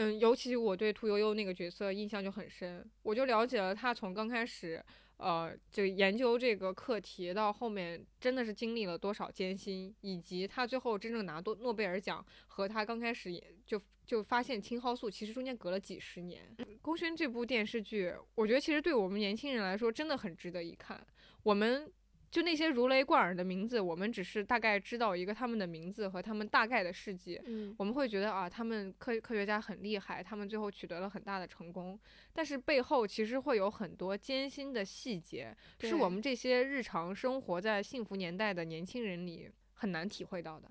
嗯，尤其我对屠呦呦那个角色印象就很深，我就了解了她从刚开始。呃，就研究这个课题到后面真的是经历了多少艰辛，以及她最后真正拿诺诺贝尔奖和她刚开始也就就发现青蒿素，其实中间隔了几十年。《功勋》这部电视剧，我觉得其实对我们年轻人来说真的很值得一看。我们就那些如雷贯耳的名字，我们只是大概知道一个他们的名字和他们大概的事迹，嗯。我们会觉得啊，他们科科学家很厉害，他们最后取得了很大的成功，但是背后其实会有很多艰辛的细节，是我们这些日常生活在幸福年代的年轻人里很难体会到的。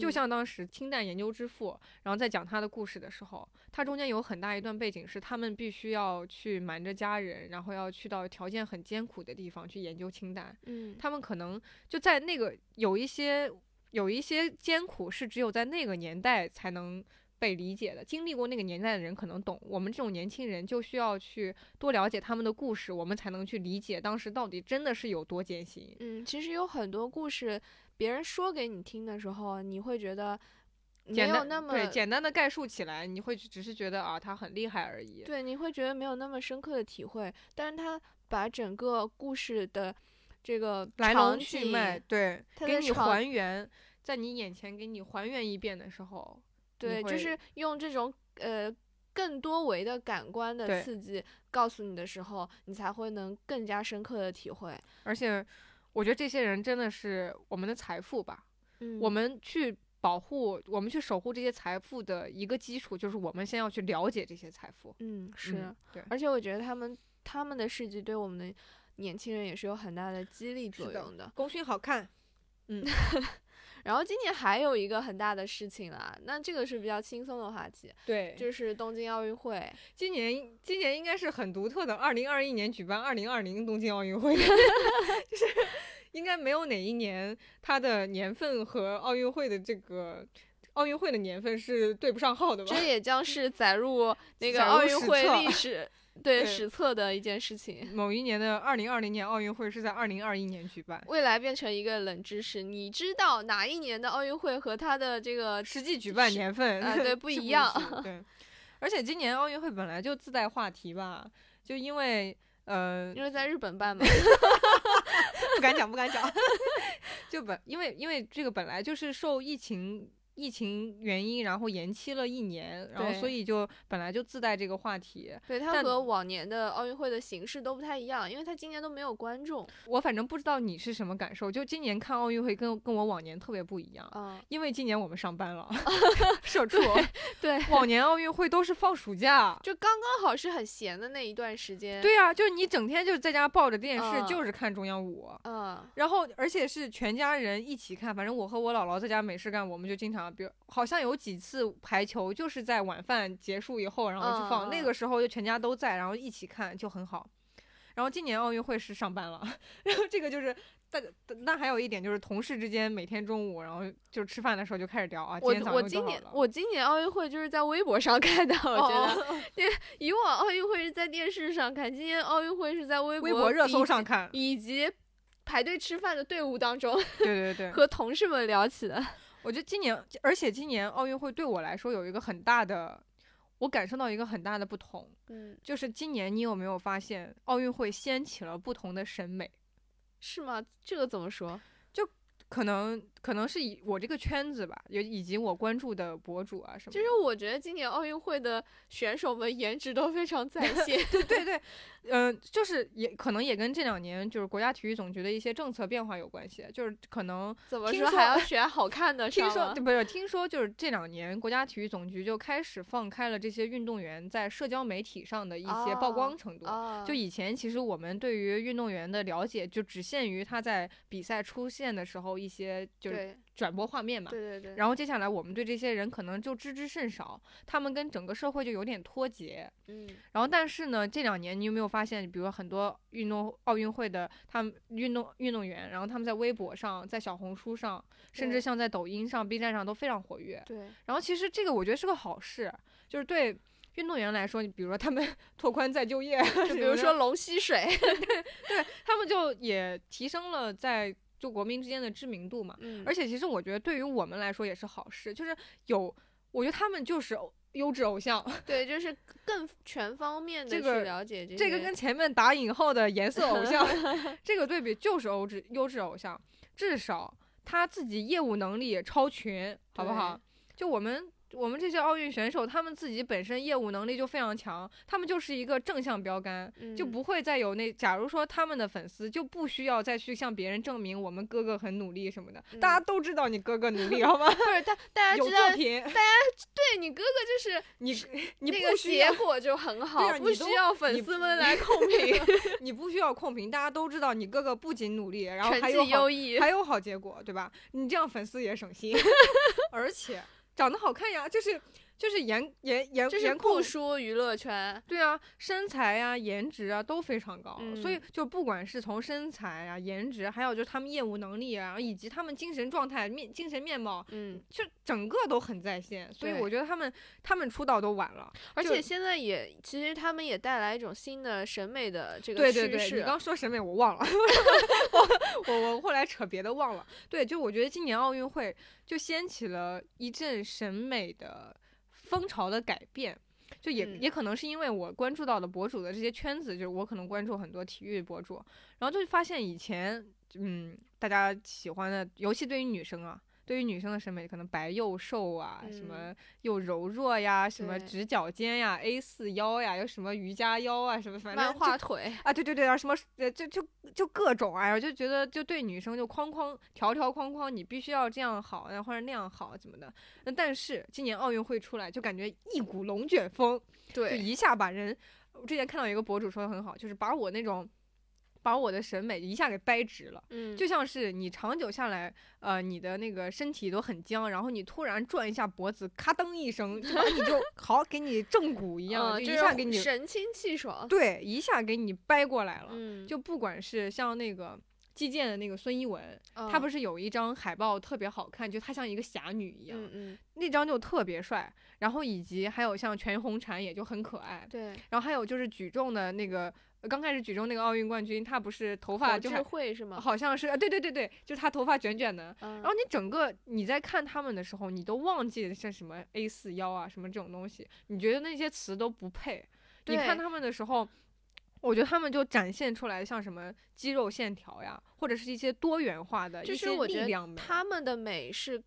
就嗯像当时氢弹研究之父，然后在讲他的故事的时候，他中间有很大一段背景是他们必须要去瞒着家人，然后要去到条件很艰苦的地方去研究氢弹。嗯他们可能就在那个有一些有一些艰苦是只有在那个年代才能被理解的，经历过那个年代的人可能懂。我们这种年轻人就需要去多了解他们的故事，我们才能去理解当时到底真的是有多艰辛。嗯，其实有很多故事，别人说给你听的时候，你会觉得没有那么对简单的概述起来，你会只是觉得啊他很厉害而已。对，你会觉得没有那么深刻的体会，但是他把整个故事的这个来龙去脉，对，给你还原，在你眼前给你还原一遍的时候，你对，就是用这种呃更多维的感官的刺激告诉你的时候，你才会能更加深刻的体会。而且我觉得这些人真的是我们的财富吧。嗯，我们去保护，我们去守护这些财富的一个基础，就是我们先要去了解这些财富。嗯是，嗯对，而且我觉得他们他们的事迹对我们的年轻人也是有很大的激励作用的。功勋好看，然后今年还有一个很大的事情啦，那这个是比较轻松的话题，对，就是东京奥运会。今年今年应该是很独特的，二零二一年举办二零二零东京奥运会，就是应该没有哪一年它的年份和奥运会的这个奥运会的年份是对不上号的吧？这也将是载入那个奥运会历史对对史册的一件事情。某一年的二零二零年奥运会是在二零二一年举办，未来变成一个冷知识，你知道哪一年的奥运会和它的这个实际举办年份啊对 不一样致对，而且今年奥运会本来就自带话题吧，就因为呃因为在日本办嘛，不敢讲不敢讲，就本因为因为这个本来就是受疫情。疫情原因，然后延期了一年，然后所以就本来就自带这个话题。对它和往年的奥运会的形式都不太一样，因为它今年都没有观众我反正不知道你是什么感受，就今年看奥运会跟跟我往年特别不一样，啊。因为今年我们上班了，社畜。对，往年奥运会都是放暑假，就刚刚好是很闲的那一段时间。，对呀、就是你整天就在家抱着电视，嗯就是看中央五，嗯，然后而且是全家人一起看。反正我和我姥姥在家没事干，我们就经常，比如好像有几次排球就是在晚饭结束以后，然后去放，那个时候就全家都在，然后一起看就很好。然后今年奥运会是上班了，然后这个就是。但那还有一点就是，同事之间每天中午，然后就吃饭的时候就开始聊啊，我今天早我今上又多好了年我今年奥运会就是在微博上 看的，我觉得哦以往奥运会是在电视上看，今年奥运会是在微微博热搜上看，看，以及排队吃饭的队伍当中对对对，和同事们聊起的。我觉得今年，而且今年奥运会对我来说有一个很大的，我感受到一个很大的不同，嗯，就是今年你有没有发现，奥运会掀起了不同的审美？是吗？这个怎么说？可能可能是以我这个圈子吧，也以及我关注的博主啊什么的。其实我觉得今年奥运会的选手们颜值都非常在 线。对对对，嗯、就是也可能也跟这两年就是国家体育总局的一些政策变化有关系，就是可能怎么说还要选好看的？听说不是听说就是这两年国家体育总局就开始放开了这些运动员在社交媒体上的一些曝光程度。哦，就以前其实我们对于运动员的了解就只限于他在比赛出现的时候一些就是转播画面嘛。对对对，然后接下来我们对这些人可能就知之甚少，他们跟整个社会就有点脱节。嗯然后但是呢，这两年你有没有发现，比如说很多运动奥运会的他们运动运动员，然后他们在微博上、在小红书上，甚至像在抖音上、B 站上都非常活跃。对然后其实这个我觉得是个好事，就是对运动员来说，你比如说他们 拓宽再就业，就比如说龙吸水，对他们就也提升了在就国民之间的知名度嘛。嗯而且其实我觉得对于我们来说也是好事，就是有，我觉得他们就是优质偶像，对，就是更全方面的去了解这个。这个跟前面打引号的颜色偶像 这个对比就是优质优质偶像，至少他自己业务能力超群，好不好？就我们。我们这些奥运选手，他们自己本身业务能力就非常强，他们就是一个正向标杆，就嗯不会再有那。假如说他们的粉丝就不需要再去向别人证明我们哥哥很努力什么的，大家都知道你哥哥努力，好吗？不是他，大家 有知道大家，对你哥哥就是你你那个不需要结果就很好，不需要粉丝们来控 评，你不需要控评，大家都知道你哥哥不仅努力，然后还有好绩优异。还有好结果，对吧？你这样粉丝也省心，而且长得好看呀，就是就是颜颜颜就是颜控不输娱乐圈，对啊，身材啊、颜值啊都非常高，所以嗯就不管是从身材啊、颜值，还有就是他们业务能力啊，以及他们精神状态、面精神面貌，嗯，就整个都很在线。所以我觉得他们他们出道都晚了。而且现在也其实他们也带来一种新的审美的这个对对对，趋势你刚说审美我忘了，我我我后来扯别的忘了。对，就我觉得今年奥运会就掀起了一阵审美的风潮的改变。就也、嗯也可能是因为我关注到的博主的这些圈子，就是我可能关注很多体育博主，然后就发现以前，嗯，大家喜欢的，尤其对于女生啊，对于女生的审美，可能白又瘦啊，什么又柔弱呀，什么直角肩呀，A 四腰呀，有什么瑜伽腰啊，什么反正漫画腿，啊，对对对啊，什么呃，就就就各种哎呀，就觉得就对女生就框框条条框框，你必须要这样好，或者那样好怎么的。那但是今年奥运会出来，就感觉一股龙卷风，就对，一下把人。我之前看到一个博主说的很好，就是把我那种。把我的审美一下给掰直了，嗯，就像是你长久下来，呃，你的那个身体都很僵，然后你突然转一下脖子，咔噔一声，就把你就 好给你正骨一样，一下给你神清气爽，对，一下给你掰过来了。嗯，就不管是像那个击剑的那个孙一文，他不是，有一张海报特别好看，就他像一个侠女一样，嗯嗯，那张就特别帅。然后以及还有像全红婵也就很可爱。对，然后还有就是举重的那个，呃刚开始举重那个奥运冠军，他不是头发就还慧是吗？好像是，啊对对对对，就是他头发卷卷的。嗯，然后你整个你在看他们的时候，你都忘记了像什么 A 四腰啊什么这种东西，你觉得那些词都不配。你看他们的时候，我觉得他们就展现出来像什么肌肉线条呀，或者是一些多元化的就是一些我觉得力量，他们的美是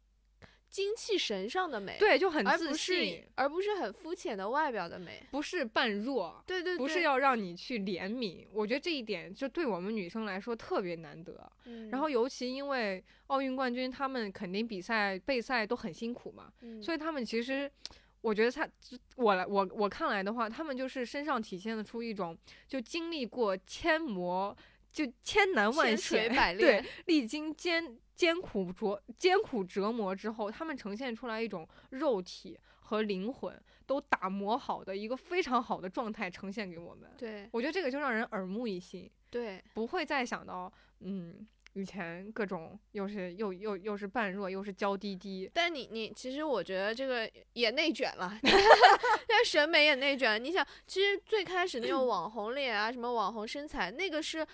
精气神上的美，，对就很自信，而不是很肤浅的外表的美。不是扮弱。对对对，不是要让你去怜悯，我觉得这一点就对我们女生来说特别难得。嗯，然后尤其因为奥运冠军他们肯定比赛备赛都很辛苦嘛，嗯所以他们其实，我觉得他我来我我看来的话，他们就是身上体现的出一种就经历过千磨就千难万险，百对炼，，历经艰艰苦折艰苦折磨之后，他们呈现出来一种肉体和灵魂都打磨好的一个非常好的状态呈现给我们。对我觉得这个就让人耳目一新，对，不会再想到嗯。以前各种又是又又又是扮弱，又是娇滴滴，但你你其实我觉得这个也内卷了，但 审美也内卷。你想，其实最开始那种网红脸啊，什么网红身材，那个是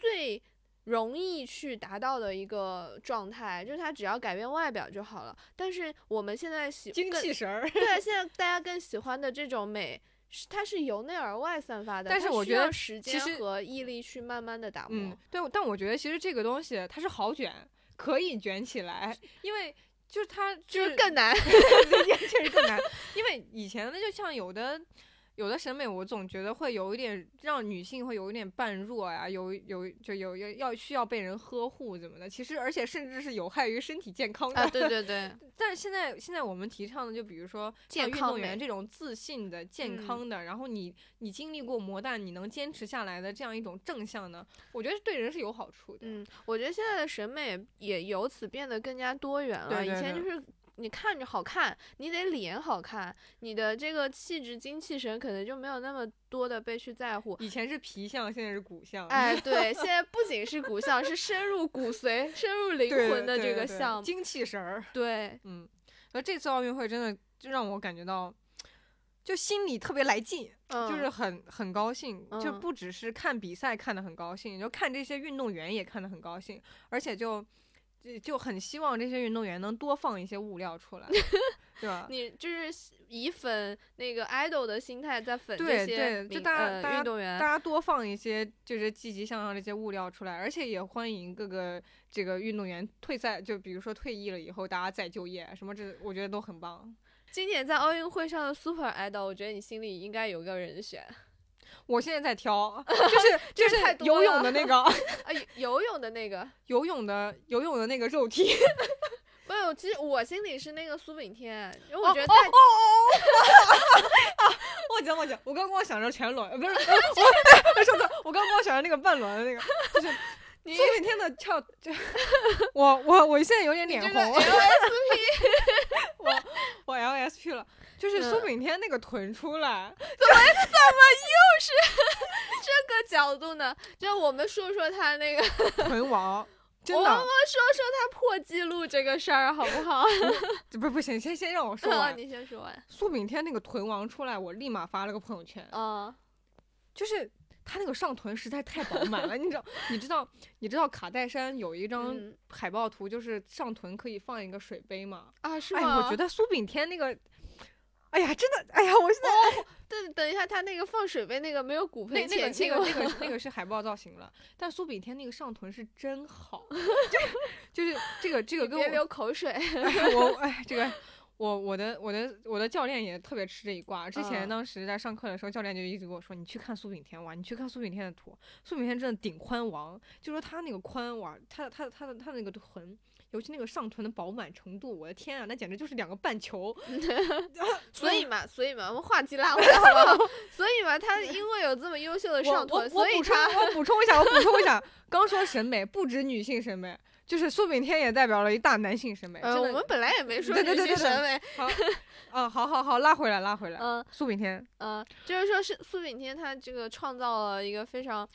最容易去达到的一个状态，就是他只要改变外表就好了。但是我们现在喜精气神儿。对，现在大家更喜欢的这种美。是它是由内而外散发的，但是我觉得时间和毅力去慢慢的打磨。嗯，对，但我觉得其实这个东西它是好卷，可以卷起来，因为就是它就是更难。确实更难，因为以前的就像有的。有的审美我总觉得会有一点让女性会有一点扮弱呀，有有就有要要需要被人呵护怎么的，其实而且甚至是有害于身体健康的。啊，对 对对。但是现在现在我们提倡的就比如说像运动员这种自信的、健康的，然后你你经历过磨难，你能坚持下来的这样一种正向的，我觉得对人是有好处的。嗯，我觉得现在的审美也由此变得更加多元了。以前就是。你看着好看，你得脸好看，你的这个气质精气神可能就没有那么多的被去在乎。以前是皮相，现在是骨相。哎，对，现在不仅是骨相，是深入骨髓、深入灵魂的这个相，精气神儿。对，嗯，而这次奥运会真的就让我感觉到，就心里特别来劲，就是很很高兴，就不只是看比赛看的很高兴，就看这些运动员也看的很高兴，而且就。就就很希望这些运动员能多放一些物料出来，对吧？你就是以粉那个 idol 的心态在粉这些就大家运动员，大家多放一些就是积极向上这些物料出来，而且也欢迎各个这个运动员退赛，就比如说退役了以后，大家再就业什么这，我觉得都很棒。今年在奥运会上的 super idol，我觉得你心里应该有个人选。我现在在挑 就是就是游泳的那个，啊，游泳的那个，游泳的游泳的那个肉体，没有，其实我心里是那个苏炳添，因为我觉得，哦哦哦哦，忘记了忘记了，我刚刚想着全轮，不是，我上次我刚刚想着那个半轮的那个，就是苏炳添的跳，就我我我现在有点脸红，LSP，我我 LSP 了。就是苏炳添那个臀出来，怎么怎么又是这个角度呢？就我们说说他那个 臀王，真的。我们说说他破纪录这个事儿好不好？不不行，先先让我说完。你先说完。苏炳添那个臀王出来，我立马发了个朋友圈。啊，就是他那个上臀实在太饱满了，你知道？你知道？你知道卡戴珊有一张海报图，就是上臀可以放一个水杯吗？啊，是吗？哎，我觉得苏炳添那个。哎呀，真的，哎呀，我现在，等等一下，他那个放水杯那个没有骨盆前倾，那个那个那个是海报造型了，但苏炳添那个上臀是真好，就就是这个这个跟别流口水，我哎这个我我的我的我的教练也特别吃这一挂，之前当时在上课的时候，教练就一直跟我说，你去看苏炳添哇，你去看苏炳添的图，苏炳添真的顶宽王，就说他那个宽哇，他他他的他的那个臀。尤其那个上臀的饱满程度，我的天啊，那简直就是两个半球。所以嘛，所以嘛，我们话题拉回来好不好？所以嘛，他因为有这么优秀的上臀，所以他我补充一下，我补充一下，刚说审美不止女性审美，就是苏炳添也代表了一大男性审美。呃，我们本来也没说女性审美。好，啊，好好好，拉回来，拉回来。嗯，苏炳添，嗯，就是说是苏炳添，他这个创造了一个非常。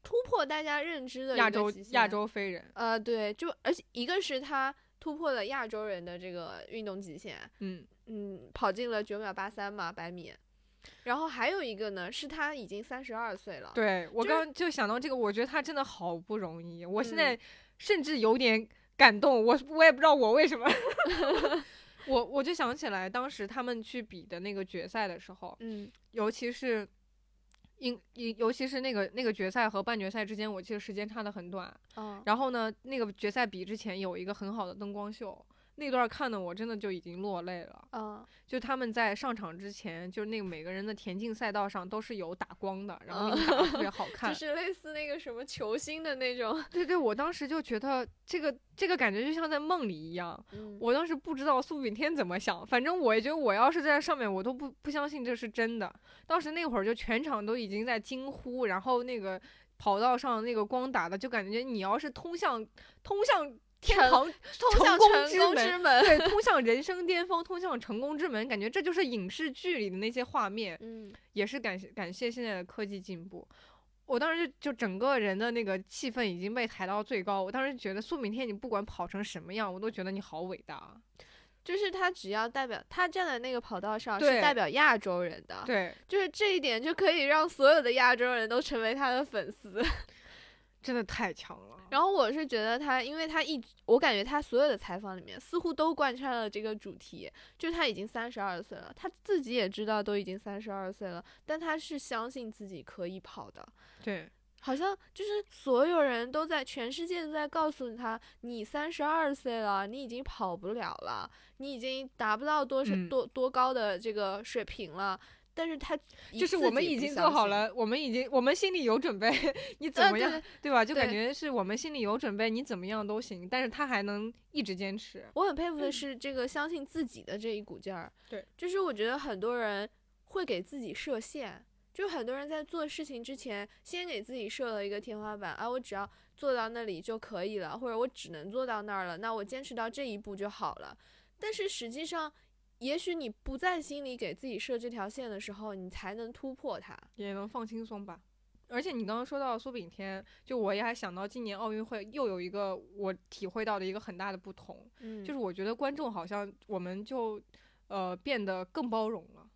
突破大家认知的亚洲亚洲飞人，呃，对，就而且一个是他突破了亚洲人的这个运动极限，嗯嗯，跑进了九秒八三嘛百米，然后还有一个呢，是他已经三十二岁了。对我刚就想到这个，我觉得他真的好不容易，我现在甚至有点感动，我我也不知道我为什么，我我就想起来当时他们去比的那个决赛的时候，嗯，尤其是。因因尤其是那个那个决赛和半决赛之间，我记得时间差的很短。嗯，然后呢，那个决赛比之前有一个很好的灯光秀。那段看的我真的就已经落泪了。嗯，就他们在上场之前，就是那个每个人的田径赛道上都是有打光的，然后打特别好看，就是类似那个什么球星的那种。对对，我当时就觉得这个这个感觉就像在梦里一样。我当时不知道苏炳添怎么想，反正我也觉得我要是在上面，我都不不相信这是真的。当时那会儿就全场都已经在惊呼，然后那个跑道上那个光打的，就感觉你要是通向通向。天堂，成功之门，对，通向人生巅峰，通向成功之门，感觉这就是影视剧里的那些画面。嗯，也是感谢感谢现在的科技进步。我当时就就整个人的那个气氛已经被抬到最高。我当时觉得苏炳添，你不管跑成什么样，我都觉得你好伟大。就是他只要代表他站在那个跑道上，是代表亚洲人的。对，就是这一点就可以让所有的亚洲人都成为他的粉丝。真的太强了。然后我是觉得他，因为他一，我感觉他所有的采访里面似乎都贯穿了这个主题，就他已经三十二岁了，他自己也知道都已经三十二岁了，但他是相信自己可以跑的。对，好像就是所有人都在，全世界都在告诉他，你三十二岁了，你已经跑不了了，你已经达不到多少、嗯多多高的这个水平了。但是他就是我们已经做好，了，我们已经我们心里有准备，你怎呃，么样，对对吧？就感觉是我们心里有准备，你怎么样都行，但是他还能一直坚持。我很佩服的是这个相信自己的这一股劲儿。对，就是我觉得很多人会给自己设限，就很多人在做事情之前，先给自己设了一个天花板，啊，我只要做到那里就可以了，或者我只能做到那儿了，那我坚持到这一步就好了。但是实际上，也许你不在心里给自己设这条线的时候，你才能突破它。也能放轻松吧。而且你刚刚说到苏炳添，就我也还想到今年奥运会又有一个我体会到的一个很大的不同，嗯就是我觉得观众好像我们就呃变得更包容了。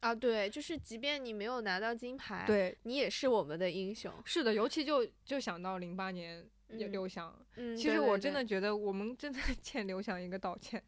啊，对，就是即便你没有拿到金牌，对，你也是我们的英雄。是的，尤其就就想到零八年刘翔，嗯，其实我真的觉得我们真的 欠刘翔一个道歉，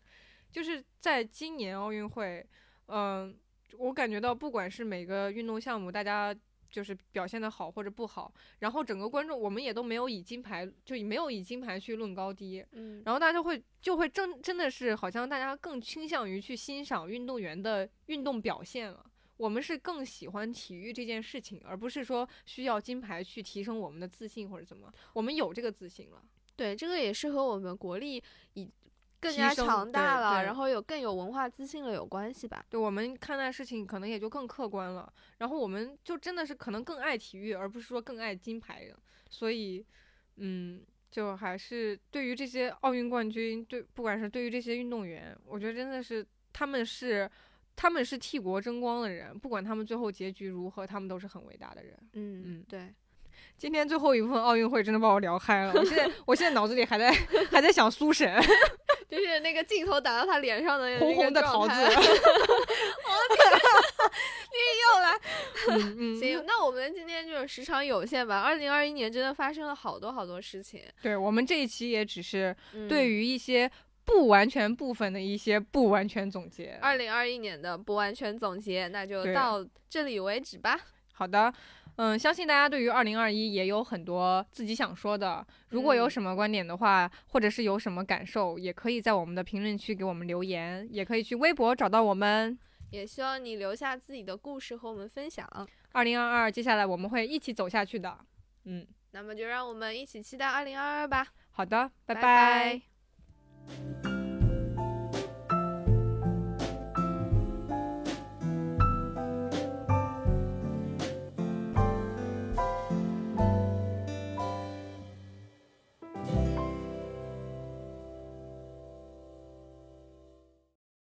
就是在今年奥运会，嗯、我感觉到不管是每个运动项目，大家就是表现的好或者不好，然后整个观众我们也都没有以金牌，就没有以金牌去论高低，嗯，然后大家就会就会真真的是好像大家更倾向于去欣赏运动员的运动表现了。我们是更喜欢体育这件事情，而不是说需要金牌去提升我们的自信或者怎么。我们有这个自信了。对，这个也是和我们国力以更加强大了，然后有更有文化自信了有关系吧？对我们看待事情可能也就更客观了，然后我们就真的是可能更爱体育，而不是说更爱金牌的。所以，嗯，就还是对于这些奥运冠军，对不管是对于这些运动员，我觉得真的是他们是他们是替国争光的人，不管他们最后结局如何，他们都是很伟大的人。嗯嗯对，今天最后一部分奥运会真的把我聊嗨了，我现在我现在脑子里还在 还在想苏神就是那个镜头打到他脸上的红红的桃子。又来。嗯嗯，行，那我们今天就是时长有限吧。二零二一年真的发生了好多好多事情。对我们这一期也只是对于于一些不完全部分的一些不完全总结。二零二一年的不完全总结，那就到这里为止吧。好的，嗯，相信大家对于二零二一也有很多自己想说的。如果有嗯什么观点的话，或者是有什么感受，也可以在我们的评论区给我们留言，也可以去微博找到我们。也希望你留下自己的故事和我们分享。二零二二，接下来我们会一起走下去的。嗯，那么就让我们一起期待二零二二吧。好的，拜拜拜